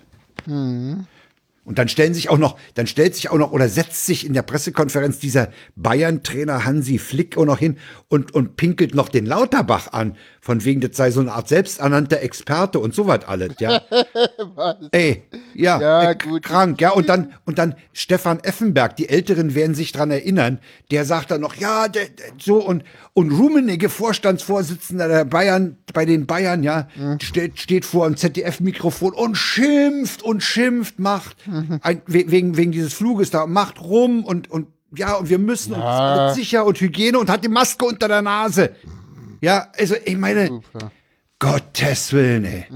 Und dann stellen sich auch noch, dann stellt sich auch noch oder setzt sich in der Pressekonferenz dieser Bayern-Trainer Hansi Flick auch noch hin und, und pinkelt noch den Lauterbach an, von wegen, das sei so eine Art selbsternannter Experte und so was alles, ja. (laughs) Ey, ja, Ja, äh, gut. krank, ja, und dann, und dann Stefan Effenberg, die Älteren werden sich dran erinnern, der sagt dann noch, ja, der, der, so, und, und Rummenigge, Vorstandsvorsitzender der Bayern, bei den Bayern, ja, Mhm. steht, steht vor einem ZDF-Mikrofon und schimpft und schimpft, macht, Mhm. ein, we- wegen, wegen dieses Fluges da, macht rum und, und, ja, und wir müssen uns alles sicher und Hygiene und hat die Maske unter der Nase. Ja, also, ich meine, Gottes Willen, ey.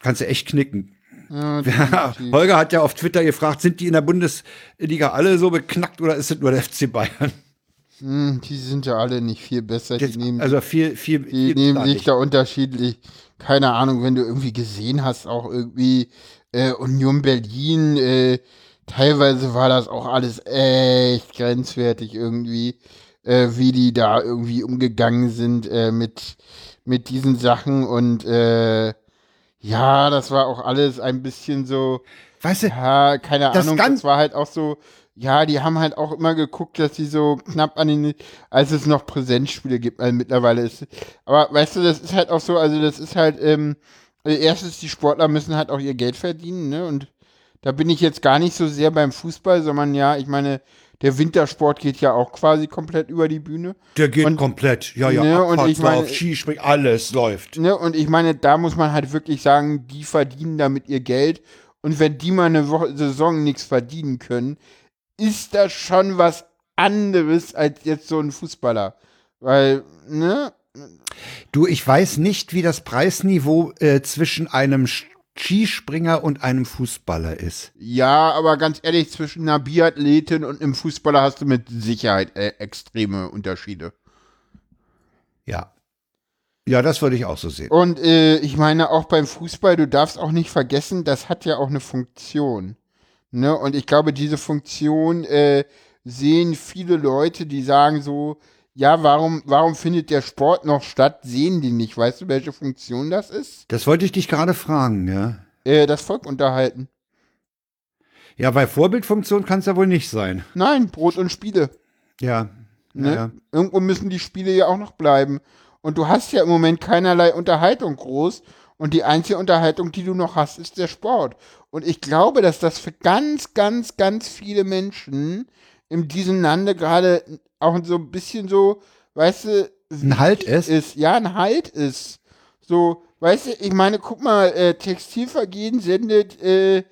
Kannst du echt knicken. (laughs) Ja, Holger hat ja auf Twitter gefragt, sind die in der Bundesliga alle so beknackt oder ist es nur der FC Bayern? Hm, die sind ja alle nicht viel besser. Jetzt, die nehmen, also viel, viel, die nehmen sich da unterschiedlich. Keine Ahnung, wenn du irgendwie gesehen hast, auch irgendwie äh, Union Berlin, äh, teilweise war das auch alles echt grenzwertig irgendwie, äh, wie die da irgendwie umgegangen sind äh, mit, mit diesen Sachen und äh, ja, das war auch alles ein bisschen so, Weißt du, ja, keine Das Ahnung, das war halt auch so, ja, die haben halt auch immer geguckt, dass sie so knapp an den, als es noch Präsenzspiele gibt, also mittlerweile ist, aber weißt du, das ist halt auch so, also das ist halt, ähm, also erstens, die Sportler müssen halt auch ihr Geld verdienen, ne, und da bin ich jetzt gar nicht so sehr beim Fußball, sondern ja, ich meine, der Wintersport geht ja auch quasi komplett über die Bühne. der geht und- komplett. Ja, ja, Ne, und ich meine- Skispringen, alles läuft. Ne, und ich meine, da muss man halt wirklich sagen, die verdienen damit ihr Geld. Und wenn die mal eine Woche, Saison nichts verdienen können, ist das schon was anderes als jetzt so ein Fußballer. Weil, ne? Du, ich weiß nicht, wie das Preisniveau äh, zwischen einem Skispringer und einem Fußballer ist. Ja, aber ganz ehrlich, zwischen einer Biathletin und einem Fußballer hast du mit Sicherheit äh, extreme Unterschiede. Ja. Ja, das würde ich auch so sehen. Und äh, ich meine, auch beim Fußball, du darfst auch nicht vergessen, das hat ja auch eine Funktion. Ne? Und ich glaube, diese Funktion äh, sehen viele Leute, die sagen so, ja, warum, warum findet der Sport noch statt? Sehen die nicht. Weißt du, welche Funktion das ist? Das wollte ich dich gerade fragen, ja. Äh, das Volk unterhalten. Ja, weil Vorbildfunktion kann es ja wohl nicht sein. Nein, Brot und Spiele. Ja. Ne? Ja, ja. Irgendwo müssen die Spiele ja auch noch bleiben. Und du hast ja im Moment keinerlei Unterhaltung groß. Und die einzige Unterhaltung, die du noch hast, ist der Sport. Und ich glaube, dass das für ganz, ganz, ganz viele Menschen in diesem Lande gerade auch so ein bisschen so, weißt du, Ein Halt ist? ist. Ja, ein Halt ist. So, weißt du, ich meine, guck mal, äh, Textilvergehen sendet äh,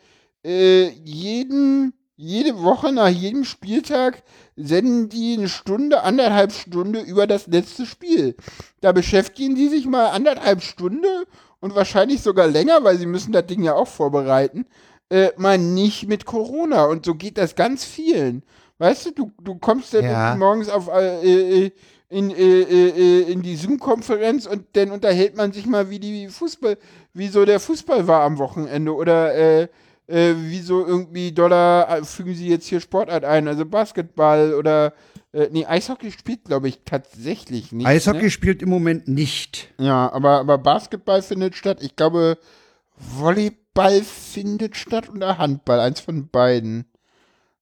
äh, jeden, jede Woche nach jedem Spieltag senden die eine Stunde, anderthalb Stunde über das letzte Spiel. Da beschäftigen die sich mal anderthalb Stunde und wahrscheinlich sogar länger, weil sie müssen das Ding ja auch vorbereiten, äh, mal nicht mit Corona. Und so geht das ganz vielen. Weißt du, du, du kommst dann Ja. morgens auf äh, äh, in, äh, äh, in die Zoom-Konferenz und dann unterhält man sich mal, wie die Fußball, wie so der Fußball war am Wochenende oder äh, äh, wie so irgendwie Dollar äh, fügen sie jetzt hier Sportart ein, also Basketball oder äh, nee, Eishockey spielt, glaube ich, tatsächlich nicht. Eishockey Ne? spielt im Moment nicht. Ja, aber, aber Basketball findet statt. Ich glaube, Volleyball findet statt oder Handball, eins von beiden.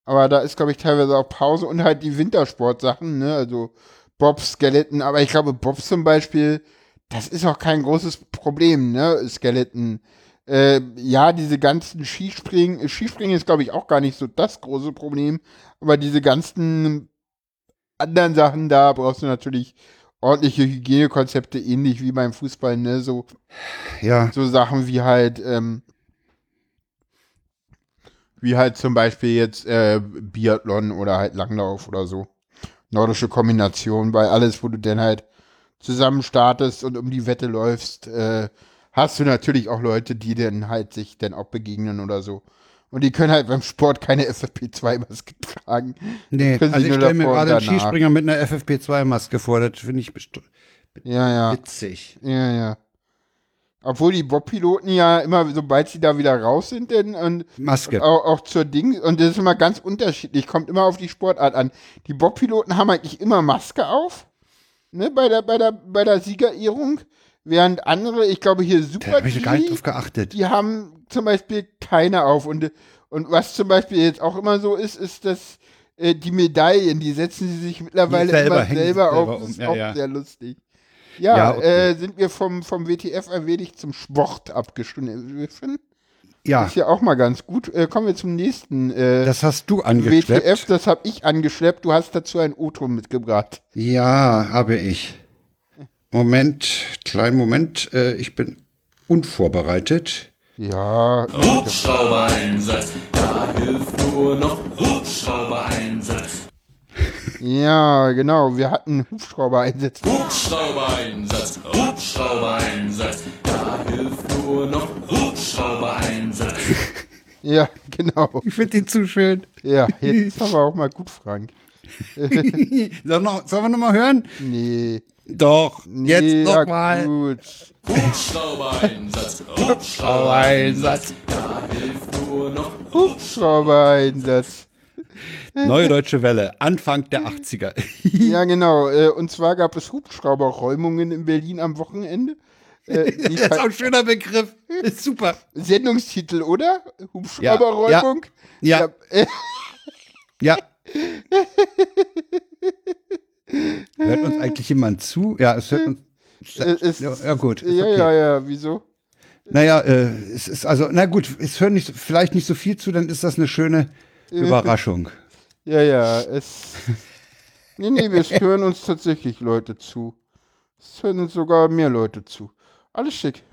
Aber da ist, glaube ich, teilweise auch Pause und halt die Wintersportsachen, ne? Also Bob, Skeleton, aber ich glaube, Bob zum Beispiel, das ist auch kein großes Problem, ne? Skeleton. Äh, ja, diese ganzen Skispringen, Skispringen ist, glaube ich, auch gar nicht so das große Problem, aber diese ganzen anderen Sachen da brauchst du natürlich ordentliche Hygienekonzepte, ähnlich wie beim Fußball, ne? So, Ja. so Sachen wie halt, ähm, wie halt zum Beispiel jetzt äh, Biathlon oder halt Langlauf oder so. Nordische Kombination, weil alles, wo du dann halt zusammen startest und um die Wette läufst, äh, hast du natürlich auch Leute, die dann halt sich dann auch begegnen oder so. Und die können halt beim Sport keine FFP2-Maske tragen. Nee, also ich stelle mir gerade einen. Skispringer mit einer FFP2-Maske vor, das finde ich Ja, ja. witzig. Ja, ja. Obwohl die Bob-Piloten ja immer, sobald sie da wieder raus sind, denn und Maske. auch, auch zur Ding, und das ist immer ganz unterschiedlich, kommt immer auf die Sportart an. Die Bob-Piloten haben eigentlich immer Maske auf, ne, bei der, bei der, bei der Siegerehrung, während andere, ich glaube hier Da Super habe ich gar nicht drauf geachtet. die haben zum Beispiel keine auf. Und, und was zum Beispiel jetzt auch immer so ist, ist, dass äh, die Medaillen, die setzen sie sich mittlerweile selber, immer selber, selber auf. Das um. ist Ja, auch ja. sehr lustig. Ja, Ja, okay. äh, sind wir vom, vom WTF ein wenig zum Sport abgeschliffen. Ja, Ist ja auch mal ganz gut. Äh, kommen wir zum nächsten. Äh, das hast du angeschleppt. WTF, das habe ich angeschleppt. Du hast dazu ein O-Ton mitgebracht. Ja, habe ich. Moment, kleinen Moment. Äh, ich bin unvorbereitet. Ja, Hubschrauber-Einsatz, da hilft nur noch Hubschrauber-Einsatz. Ja, genau. Wir hatten Hubschrauber-Einsätze. Hubschrauber-Einsatz, Hubschrauber-Einsatz, da hilft nur noch Hubschrauber-Einsatz. (laughs) Ja, genau. Ich finde ihn zu schön. Ja, jetzt (laughs) haben wir auch mal gut, Frank. (laughs) Sollen wir, sollen wir noch mal hören? Nee. Doch, nee jetzt ja, noch mal. Gut. Hubschrauber-Einsatz, Hubschrauber-Einsatz, da hilft nur noch Hubschrauber-Einsatz. (laughs) Neue Deutsche Welle, Anfang der 80er. (laughs) Ja, genau. Äh, und zwar gab es Hubschrauberräumungen in Berlin am Wochenende. Äh, (laughs) Das ist auch ein schöner Begriff. Ist super. Sendungstitel, oder? Hubschrauberräumung? Ja, äh, ja. Hört uns eigentlich jemand zu? Ja, es hört uns. äh, es, Ja, ja, gut. Ja, okay. ja, ja. Wieso? Naja, äh, es ist also, na gut, es hören nicht, vielleicht nicht so viel zu, dann ist das eine schöne Überraschung. Ja, ja. Es. Nee, nee, wir (laughs) hören uns tatsächlich Leute zu. Es hören uns sogar mehr Leute zu. Alles schick.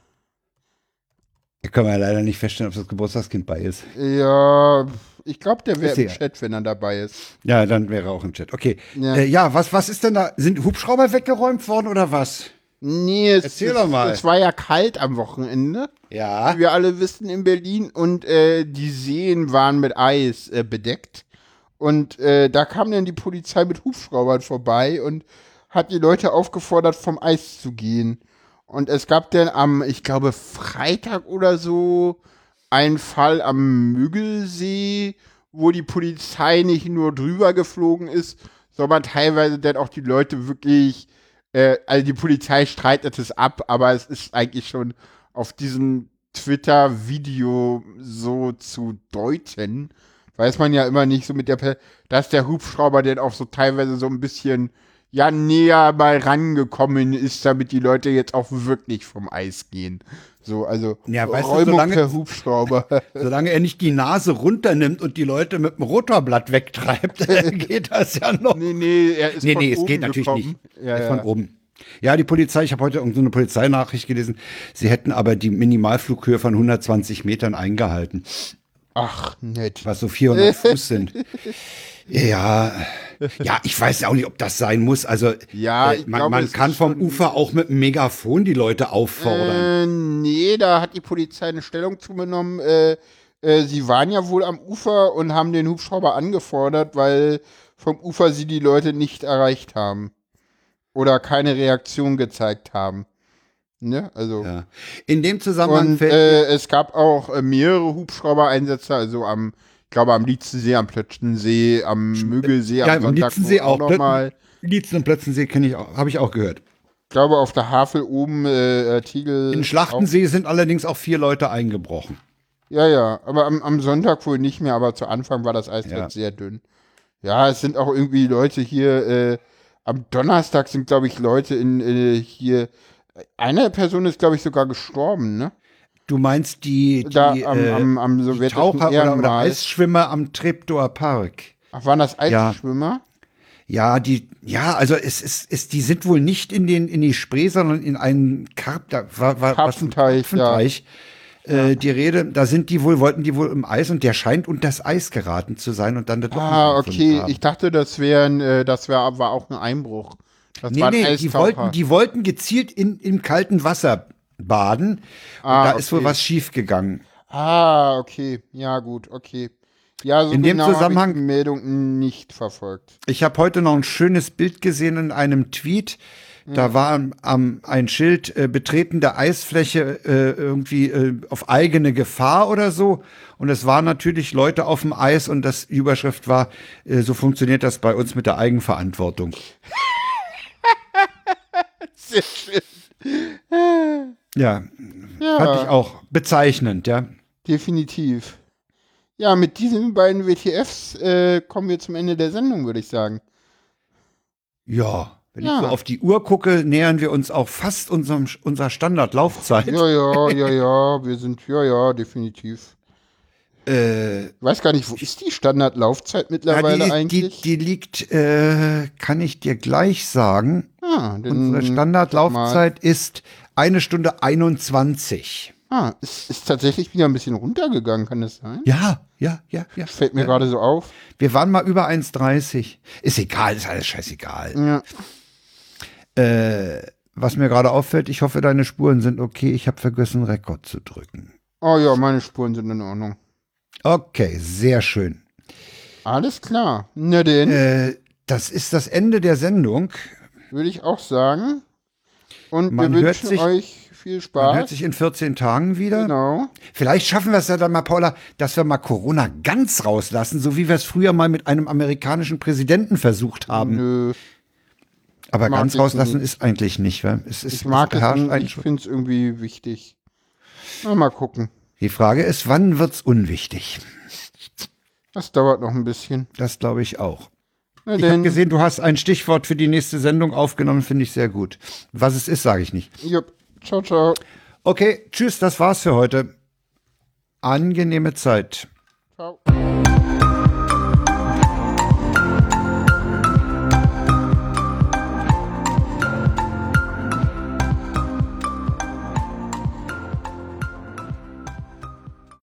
Da können wir ja leider nicht feststellen, ob das Geburtstagskind bei ist. Ja, ich glaube, der wäre im. Chat, wenn er dabei ist. Ja, dann wäre er auch im Chat. Okay. Ja. Ja, äh, ja was, was ist denn da? Sind Hubschrauber weggeräumt worden oder was? Nee, es, Erzähl doch mal. es war ja kalt am Wochenende. Ja. wie wir alle wissen, in Berlin und äh, die Seen waren mit Eis äh, bedeckt. Und äh, da kam dann die Polizei mit Hubschraubern vorbei und hat die Leute aufgefordert, vom Eis zu gehen. Und es gab dann am, ich glaube, Freitag oder so einen Fall am Müggelsee, wo die Polizei nicht nur drüber geflogen ist, sondern teilweise dann auch die Leute wirklich äh, also die Polizei streitet es ab, aber es ist eigentlich schon auf diesem Twitter-Video so zu deuten. Weiß man ja immer nicht so mit der, dass der Hubschrauber dann auch so teilweise so ein bisschen ja näher mal rangekommen ist, damit die Leute jetzt auch wirklich vom Eis gehen. So, also Ja, weißt du, Räumung solange- per Hubschrauber. (laughs) Solange er nicht die Nase runternimmt und die Leute mit dem Rotorblatt wegtreibt, (laughs) geht das ja noch. nee, nee, er ist Nee, von nee, es oben geht natürlich gekommen. nicht. Ja, Er ist ja. Von oben. Ja, die Polizei, ich habe heute irgendeine so eine Polizeinachricht gelesen, sie hätten aber die Minimalflughöhe von 120 Metern eingehalten, Ach, nett. was so 400 (laughs) Fuß sind. Ja, ja, ich weiß ja auch nicht, ob das sein muss. Also, Ja, äh, man, glaube, man kann vom Ufer auch mit einem Megafon die Leute auffordern. Äh, nee, da hat die Polizei eine Stellung zugenommen. Äh, äh, sie waren ja wohl am Ufer und haben den Hubschrauber angefordert, weil vom Ufer sie die Leute nicht erreicht haben. Oder keine Reaktion gezeigt haben. Ne? Also. ja. In dem Zusammenhang Und äh, es gab auch äh, mehrere Hubschrauber-Einsätze, also am, ich glaube am Lietzensee, am Plötzensee, am Mögelsee, ja, am Sonntag Lietzensee auch. nochmal. Lietzen und Plötzensee kenne ich auch, habe ich auch gehört. Ich glaube auf der Havel oben, äh, äh, Tegel. In Schlachtensee sind allerdings auch vier Leute eingebrochen. Ja, ja, aber am, am Sonntag wohl nicht mehr, aber zu Anfang war das Eis Ja. sehr dünn. Ja, es sind auch irgendwie Leute hier, äh, am Donnerstag sind, glaube ich, Leute in äh, hier. Eine Person ist, glaube ich, sogar gestorben, ne? Du meinst die, die, Da am, äh, am, am die Taucher oder, oder. Eisschwimmer am Treptower Park. Ach, waren das Ja. Eisschwimmer? Ja, die, ja, also es ist, es, die sind wohl nicht in den, in die Spree, sondern in einen Karp, da war, war was- Karpfenteich, ja. Karpfenteich. äh, die Rede. Da sind die wohl, wollten die wohl im Eis und der scheint unter das Eis geraten zu sein und dann das Ah, okay. Ich dachte, das wäre äh, das wär, war auch ein Einbruch. Das Nee, nee, die wollten, die wollten gezielt in, im kalten Wasser baden. Und Ah, da ist wohl okay. was schiefgegangen. Ah, okay. Ja, gut, okay. Ja, so In dem genau hab Zusammenhang- ich die Meldung nicht verfolgt. Ich habe heute noch ein schönes Bild gesehen in einem Tweet. Da war am, am ein Schild äh, Betreten der Eisfläche äh, irgendwie äh, auf eigene Gefahr oder so. Und es waren natürlich Leute auf dem Eis und das die Überschrift war, äh, so funktioniert das bei uns mit der Eigenverantwortung. (laughs) Sehr schön. Ja, Ja, fand ich auch bezeichnend, ja. definitiv. Ja, mit diesen beiden WTFs äh, kommen wir zum Ende der Sendung, würde ich sagen. Ja, wenn Ja. ich so auf die Uhr gucke, nähern wir uns auch fast unserem, unserer Standardlaufzeit. Ja, ja, (laughs) ja, ja, wir sind, ja, ja, definitiv. Äh, Ich weiß gar nicht, wo ist die Standardlaufzeit ja, mittlerweile die, eigentlich? die, die liegt, äh, kann ich dir gleich sagen. ah, dann, Unsere Standardlaufzeit ist eine Stunde 21. Ah, ist, ist tatsächlich wieder ein bisschen runtergegangen, kann das sein? Ja, ja, ja, ja. Fällt mir gerade so auf. Wir waren mal über 1,30. Ist egal, ist alles scheißegal. Ja. Äh, was mir gerade auffällt, ich hoffe, deine Spuren sind okay. Ich habe vergessen, Rekord zu drücken. Oh ja, meine Spuren sind in Ordnung. Okay, sehr schön. Alles klar. Na denn, Äh, das ist das Ende der Sendung. würde ich auch sagen. Und man wir hört wünschen sich- euch viel Man Spaß. hört sich in 14 Tagen wieder. genau. Vielleicht schaffen wir es ja dann mal, Paula, dass wir mal Corona ganz rauslassen, so wie wir es früher mal mit einem amerikanischen Präsidenten versucht haben. Nö, Aber mag ganz rauslassen nicht. ist eigentlich nicht. Wa? Es ist, ich mag es es einen ich finde es irgendwie wichtig. Na, mal gucken. Die Frage ist, wann wird's unwichtig? Das dauert noch ein bisschen. Das glaube ich auch. Ich habe gesehen, du hast ein Stichwort für die nächste Sendung aufgenommen, finde ich sehr gut. Was es ist, sage ich nicht. jupp. Ciao, ciao. Okay, tschüss, das war's für heute. Angenehme Zeit. Ciao.